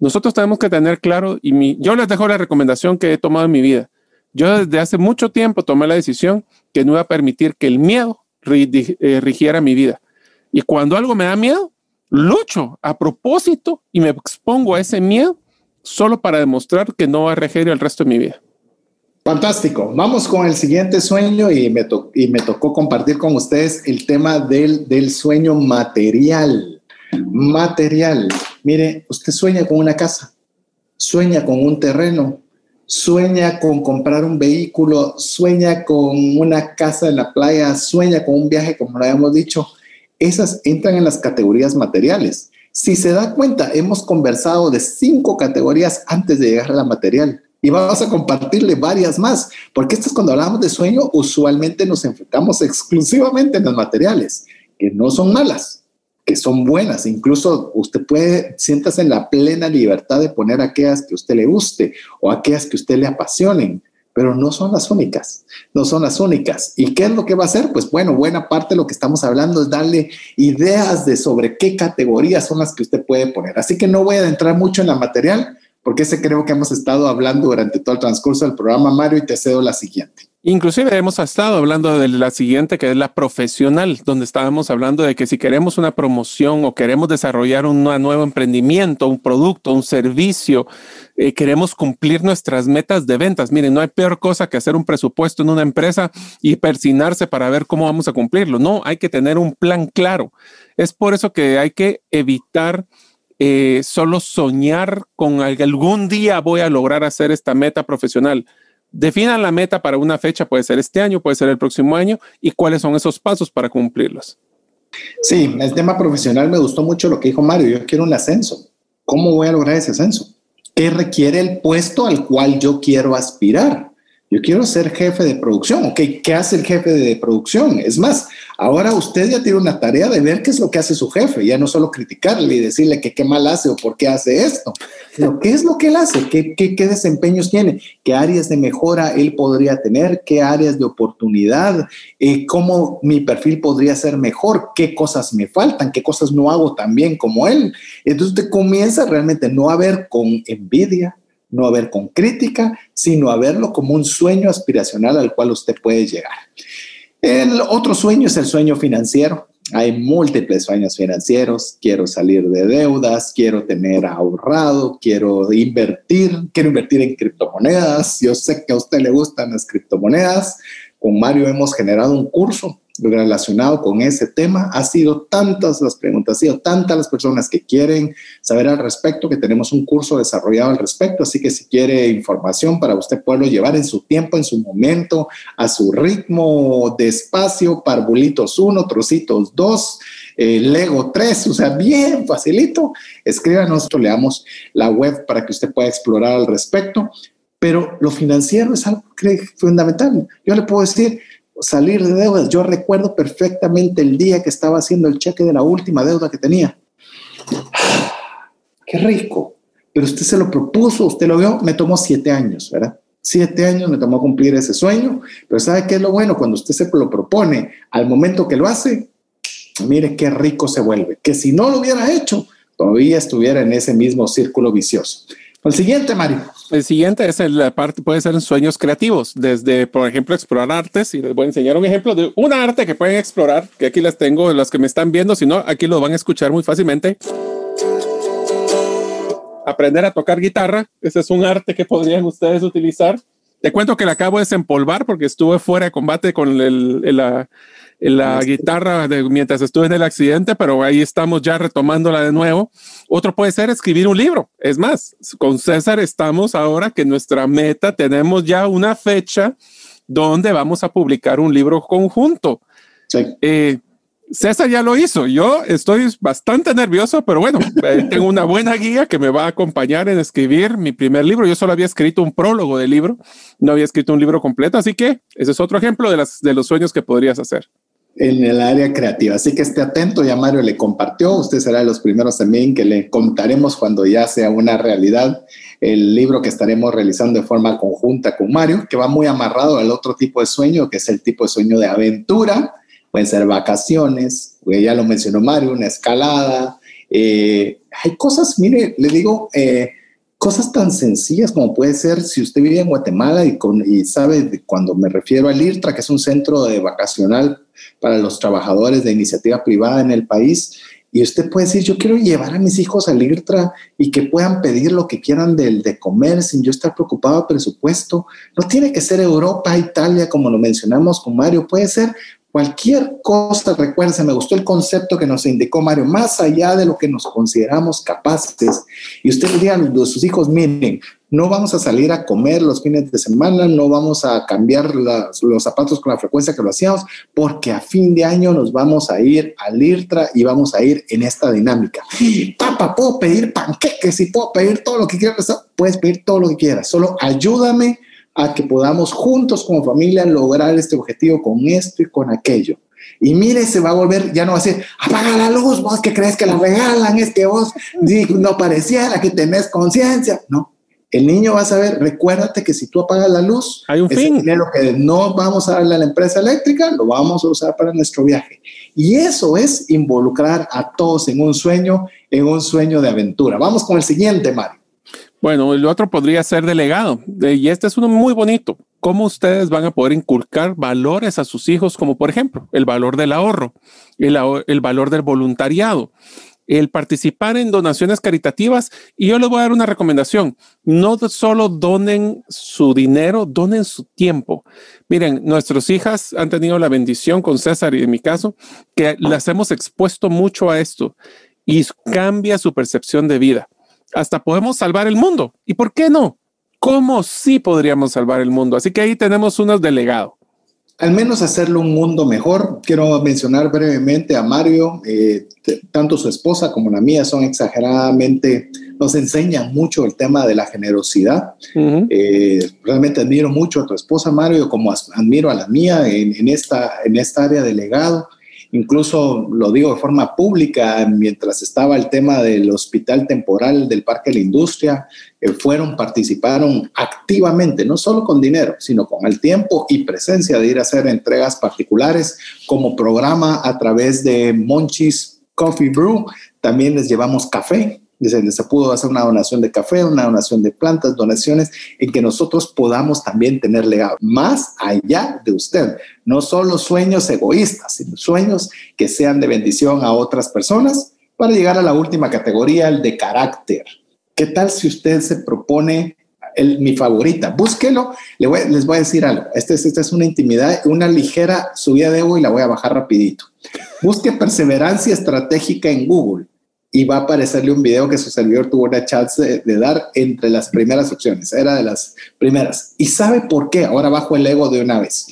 Nosotros tenemos que tener claro, y mi, yo les dejo la recomendación que he tomado en mi vida. Yo desde hace mucho tiempo tomé la decisión que no iba a permitir que el miedo eh, rigiera mi vida. Y cuando algo me da miedo, lucho a propósito y me expongo a ese miedo solo para demostrar que no va a regir el resto de mi vida. Fantástico. Vamos con el siguiente sueño y me, y me tocó compartir con ustedes el tema del, del sueño material. Material. Mire, usted sueña con una casa, sueña con un terreno, sueña con comprar un vehículo, sueña con una casa en la playa, sueña con un viaje, como lo habíamos dicho, esas entran en las categorías materiales. Si se da cuenta, hemos conversado de cinco categorías antes de llegar a la material y vamos a compartirle varias más, porque esto es cuando hablamos de sueño, usualmente nos enfocamos exclusivamente en las materiales, que no son malas, que son buenas. Incluso usted puede, siéntase en la plena libertad de poner aquellas que a usted le guste o aquellas que a usted le apasionen, pero no son las únicas, no son las únicas. ¿Y qué es lo que va a hacer? Pues bueno, buena parte de lo que estamos hablando es darle ideas de sobre qué categorías son las que usted puede poner. Así que no voy a adentrar mucho en la material, porque ese creo que hemos estado hablando durante todo el transcurso del programa, Mario, y te cedo la siguiente. Inclusive hemos estado hablando de la siguiente, que es la profesional, donde estábamos hablando de que si queremos una promoción o queremos desarrollar un nuevo emprendimiento, un producto, un servicio, eh, queremos cumplir nuestras metas de ventas. Miren, no hay peor cosa que hacer un presupuesto en una empresa y persinarse para ver cómo vamos a cumplirlo. No, hay que tener un plan claro. Es por eso que hay que evitar eh, solo soñar con algún día voy a lograr hacer esta meta profesional Definan la meta para una fecha, puede ser este año, puede ser el próximo año, y cuáles son esos pasos para cumplirlos. Sí, el tema profesional me gustó mucho lo que dijo Mario. Yo quiero un ascenso. ¿Cómo voy a lograr ese ascenso? ¿Qué requiere el puesto al cual yo quiero aspirar? Yo quiero ser jefe de producción. Ok, ¿qué hace el jefe de producción? Es más, ahora usted ya tiene una tarea de ver qué es lo que hace su jefe, ya no solo criticarle y decirle que qué mal hace o por qué hace esto, sino qué es lo que él hace, qué, qué, qué desempeños tiene, qué áreas de mejora él podría tener, qué áreas de oportunidad, eh, cómo mi perfil podría ser mejor, qué cosas me faltan, qué cosas no hago tan bien como él. Entonces usted comienza realmente no a ver con envidia, no a ver con crítica, sino a verlo como un sueño aspiracional al cual usted puede llegar. El otro sueño es el sueño financiero. Hay múltiples sueños financieros. Quiero salir de deudas, quiero tener ahorrado, quiero invertir, quiero invertir en criptomonedas. Yo sé que a usted le gustan las criptomonedas. Con Mario hemos generado un curso relacionado con ese tema. Ha sido tantas las preguntas, ha sido tantas las personas que quieren saber al respecto que tenemos un curso desarrollado al respecto. Así que si quiere información para usted poderlo llevar en su tiempo, en su momento, a su ritmo, despacio, parbulitos 1, trocitos 2. Eh, Lego 3, o sea, bien facilito. Escríbanos, leamos la web para que usted pueda explorar al respecto. Pero lo financiero es algo fundamental. Yo le puedo decir, salir de deudas. Yo recuerdo perfectamente el día que estaba haciendo el cheque de la última deuda que tenía. [SIGHS] Qué rico. Pero usted se lo propuso, usted lo vio, me tomó siete años, ¿verdad? Siete años me tomó cumplir ese sueño, pero ¿sabe qué es lo bueno? Cuando usted se lo propone, al momento que lo hace, mire qué rico se vuelve. Que si no lo hubiera hecho, todavía estuviera en ese mismo círculo vicioso. El siguiente, Mario. El siguiente es la parte, puede ser en sueños creativos, desde, por ejemplo, explorar artes. Y les voy a enseñar un ejemplo de una arte que pueden explorar, que aquí las tengo, las que me están viendo, si no, aquí lo van a escuchar muy fácilmente. Aprender a tocar guitarra, ese es un arte que podrían ustedes utilizar. Te cuento que la acabo de desempolvar porque estuve fuera de combate con el, la, la guitarra de, mientras estuve en el accidente, pero ahí estamos ya retomándola de nuevo. Otro puede ser escribir un libro. Es más, con César estamos ahora que nuestra meta tenemos ya una fecha donde vamos a publicar un libro conjunto. Eh, César ya lo hizo. Yo estoy bastante nervioso, pero bueno, eh, tengo una buena guía que me va a acompañar en escribir mi primer libro. Yo solo había escrito un prólogo del libro, no había escrito un libro completo, así que ese es otro ejemplo de, las, de los sueños que podrías hacer en el área creativa. Así que esté atento, ya Mario le compartió, usted será de los primeros también que le contaremos cuando ya sea una realidad el libro que estaremos realizando de forma conjunta con Mario, que va muy amarrado al otro tipo de sueño, que es el tipo de sueño de aventura, pueden ser vacaciones, ya lo mencionó Mario, una escalada, eh, hay cosas, mire, le digo, eh, cosas tan sencillas como puede ser si usted vive en Guatemala y, con, y sabe de cuando me refiero al IRTRA, que es un centro de vacacional para los trabajadores de iniciativa privada en el país, y usted puede decir, yo quiero llevar a mis hijos al IRTRA y que puedan pedir lo que quieran del de comer sin yo estar preocupado del presupuesto. No tiene que ser Europa, Italia, como lo mencionamos con Mario, puede ser Cualquier cosa, recuérdense, me gustó el concepto que nos indicó Mario, más allá de lo que nos consideramos capaces. Y usted diría a sus hijos, miren, no vamos a salir a comer los fines de semana, no vamos a cambiar los zapatos con la frecuencia que lo hacíamos, porque a fin de año nos vamos a ir al IRTRA y vamos a ir en esta dinámica. Papá, puedo pedir panqueques y puedo pedir todo lo que quieras, puedes pedir todo lo que quieras, solo ayúdame a que podamos juntos como familia lograr este objetivo con esto y con aquello. Y mire, se va a volver, ya no va a ser, apaga la luz, vos que crees que la regalan, es que vos no pareciera que tenés conciencia. No, el niño va a saber, recuérdate que si tú apagas la luz, hay un fin. dinero que no vamos a darle a la empresa eléctrica, lo vamos a usar para nuestro viaje. Y eso es involucrar a todos en un sueño, en un sueño de aventura. Vamos con el siguiente, Mario. Bueno, el otro podría ser delegado. Y este es uno muy bonito. ¿Cómo ustedes van a poder inculcar valores a sus hijos, como por ejemplo el valor del ahorro, el, el valor del voluntariado, el participar en donaciones caritativas? Y yo les voy a dar una recomendación. No solo donen su dinero, donen su tiempo. Miren, nuestras hijas han tenido la bendición con César y en mi caso, que las hemos expuesto mucho a esto y cambia su percepción de vida hasta podemos salvar el mundo. ¿Y por qué no? ¿Cómo sí podríamos salvar el mundo? Así que ahí tenemos unos delegados. Al menos hacerlo un mundo mejor. Quiero mencionar brevemente a Mario. Eh, tanto su esposa como la mía son exageradamente nos enseñan mucho el tema de la generosidad. Eh, realmente admiro mucho a tu esposa Mario, como admiro a la mía en, esta, en esta área de legado incluso lo digo de forma pública, mientras estaba el tema del hospital temporal del Parque de la Industria, eh, fueron, participaron activamente, no solo con dinero, sino con el tiempo y presencia de ir a hacer entregas particulares como programa a través de Monchis Coffee Brew. También les llevamos café se pudo hacer una donación de café, una donación de plantas, donaciones en que nosotros podamos también tener legado, más allá de usted. No solo sueños egoístas, sino sueños que sean de bendición a otras personas para llegar a la última categoría, el de carácter. ¿Qué tal si usted se propone el, mi favorita? Búsquelo. les voy a decir algo. Esta es, es una intimidad, una ligera subida de ego y la voy a bajar rapidito. Busque perseverancia estratégica en Google y va a aparecerle un video que su servidor tuvo una chance de, dar entre las primeras opciones. Era de las primeras. ¿Y sabe por qué? Ahora bajo el ego de una vez.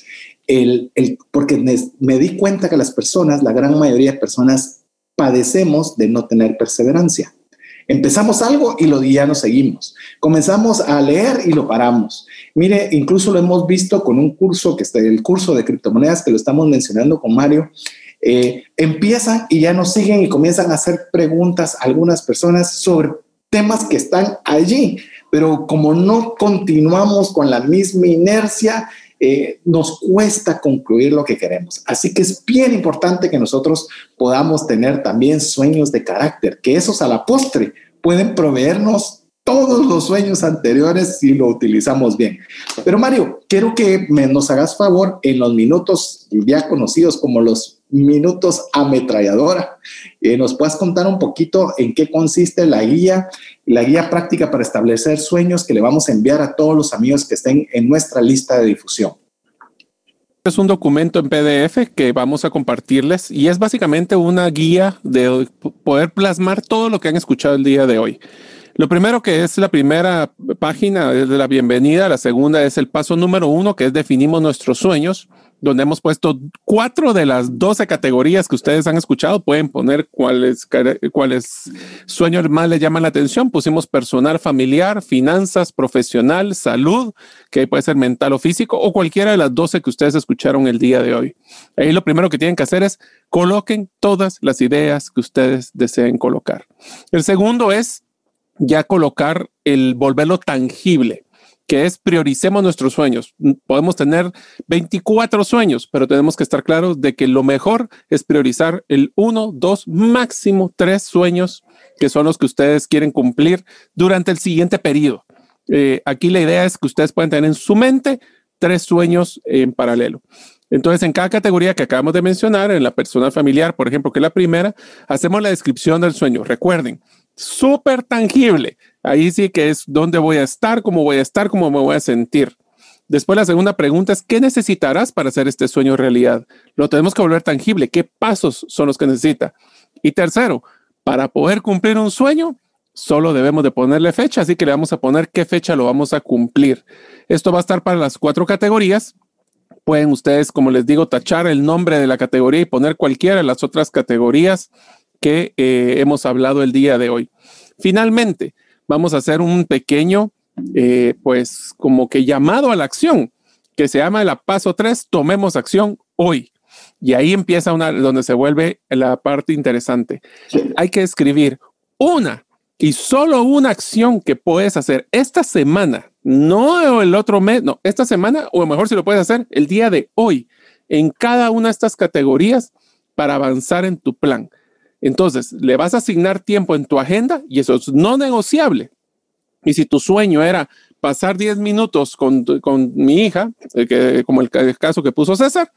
El, el, porque me, di cuenta que las personas, la gran mayoría de personas, padecemos de no tener perseverancia. Empezamos algo y lo ya no seguimos. Comenzamos a leer y lo paramos. Mire, incluso lo hemos visto con un curso que está el curso de criptomonedas que lo estamos mencionando con Mario eh, empiezan y ya no siguen y comienzan a hacer preguntas a algunas personas sobre temas que están allí, pero como no continuamos con la misma inercia, eh, nos cuesta concluir lo que queremos. Así que es bien importante que nosotros podamos tener también sueños de carácter, que esos a la postre pueden proveernos todos los sueños anteriores si lo utilizamos bien. Pero Mario, quiero que me, nos hagas favor en los minutos ya conocidos como los minutos ametralladora. Eh, ¿Nos puedes contar un poquito en qué consiste la guía, la guía práctica para establecer sueños que le vamos a enviar a todos los amigos que estén en nuestra lista de difusión? Es un documento en PDF que vamos a compartirles y es básicamente una guía de poder plasmar todo lo que han escuchado el día de hoy. Lo primero que es la primera página es de la bienvenida, la segunda es el paso número uno, que es definimos nuestros sueños donde hemos puesto cuatro de las doce categorías que ustedes han escuchado. Pueden poner cuáles, cuáles sueños más les llaman la atención. Pusimos personal, familiar, finanzas, profesional, salud, que puede ser mental o físico, o cualquiera de las doce que ustedes escucharon el día de hoy. Ahí lo primero que tienen que hacer es coloquen todas las ideas que ustedes deseen colocar. El segundo es ya colocar el volverlo tangible que es prioricemos nuestros sueños. Podemos tener 24 sueños, pero tenemos que estar claros de que lo mejor es priorizar el uno, dos, máximo tres sueños que son los que ustedes quieren cumplir durante el siguiente periodo. Eh, aquí la idea es que ustedes pueden tener en su mente tres sueños en paralelo. Entonces, en cada categoría que acabamos de mencionar, en la persona familiar, por ejemplo, que es la primera, hacemos la descripción del sueño. Recuerden, súper tangible. Ahí sí que es dónde voy a estar, cómo voy a estar, cómo me voy a sentir. Después la segunda pregunta es, ¿qué necesitarás para hacer este sueño realidad? Lo tenemos que volver tangible. ¿Qué pasos son los que necesita? Y tercero, para poder cumplir un sueño, solo debemos de ponerle fecha, así que le vamos a poner qué fecha lo vamos a cumplir. Esto va a estar para las cuatro categorías. Pueden ustedes, como les digo, tachar el nombre de la categoría y poner cualquiera de las otras categorías que eh, hemos hablado el día de hoy. Finalmente, vamos a hacer un pequeño, eh, pues como que llamado a la acción, que se llama el paso 3, tomemos acción hoy. Y ahí empieza una, donde se vuelve la parte interesante. Hay que escribir una y solo una acción que puedes hacer esta semana, no el otro mes, no, esta semana, o mejor si lo puedes hacer el día de hoy, en cada una de estas categorías para avanzar en tu plan. Entonces, le vas a asignar tiempo en tu agenda y eso es no negociable. Y si tu sueño era pasar 10 minutos con, mi hija, eh, que, como el, caso que puso César,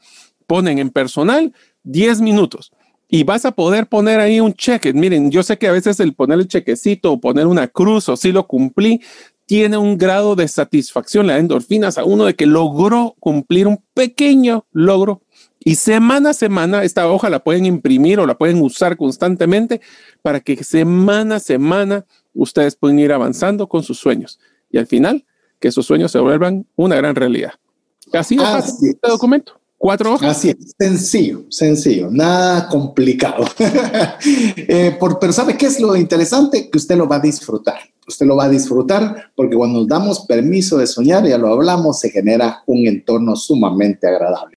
ponen en personal 10 minutos y vas a poder poner ahí un cheque. Miren, yo sé que a veces el poner el chequecito o poner una cruz o si lo cumplí, tiene un grado de satisfacción, la endorfinas a uno de que logró cumplir un pequeño logro y semana a semana, esta hoja la pueden imprimir o la pueden usar constantemente para que semana a semana ustedes pueden ir avanzando con sus sueños. Y al final, que esos sueños se vuelvan una gran realidad. Así es este documento. cuatro hojas. Así es, sencillo, sencillo, nada complicado. [LAUGHS] Eh, por, pero ¿sabe qué es lo interesante? Que usted lo va a disfrutar. Usted lo va a disfrutar porque cuando nos damos permiso de soñar, ya lo hablamos, se genera un entorno sumamente agradable.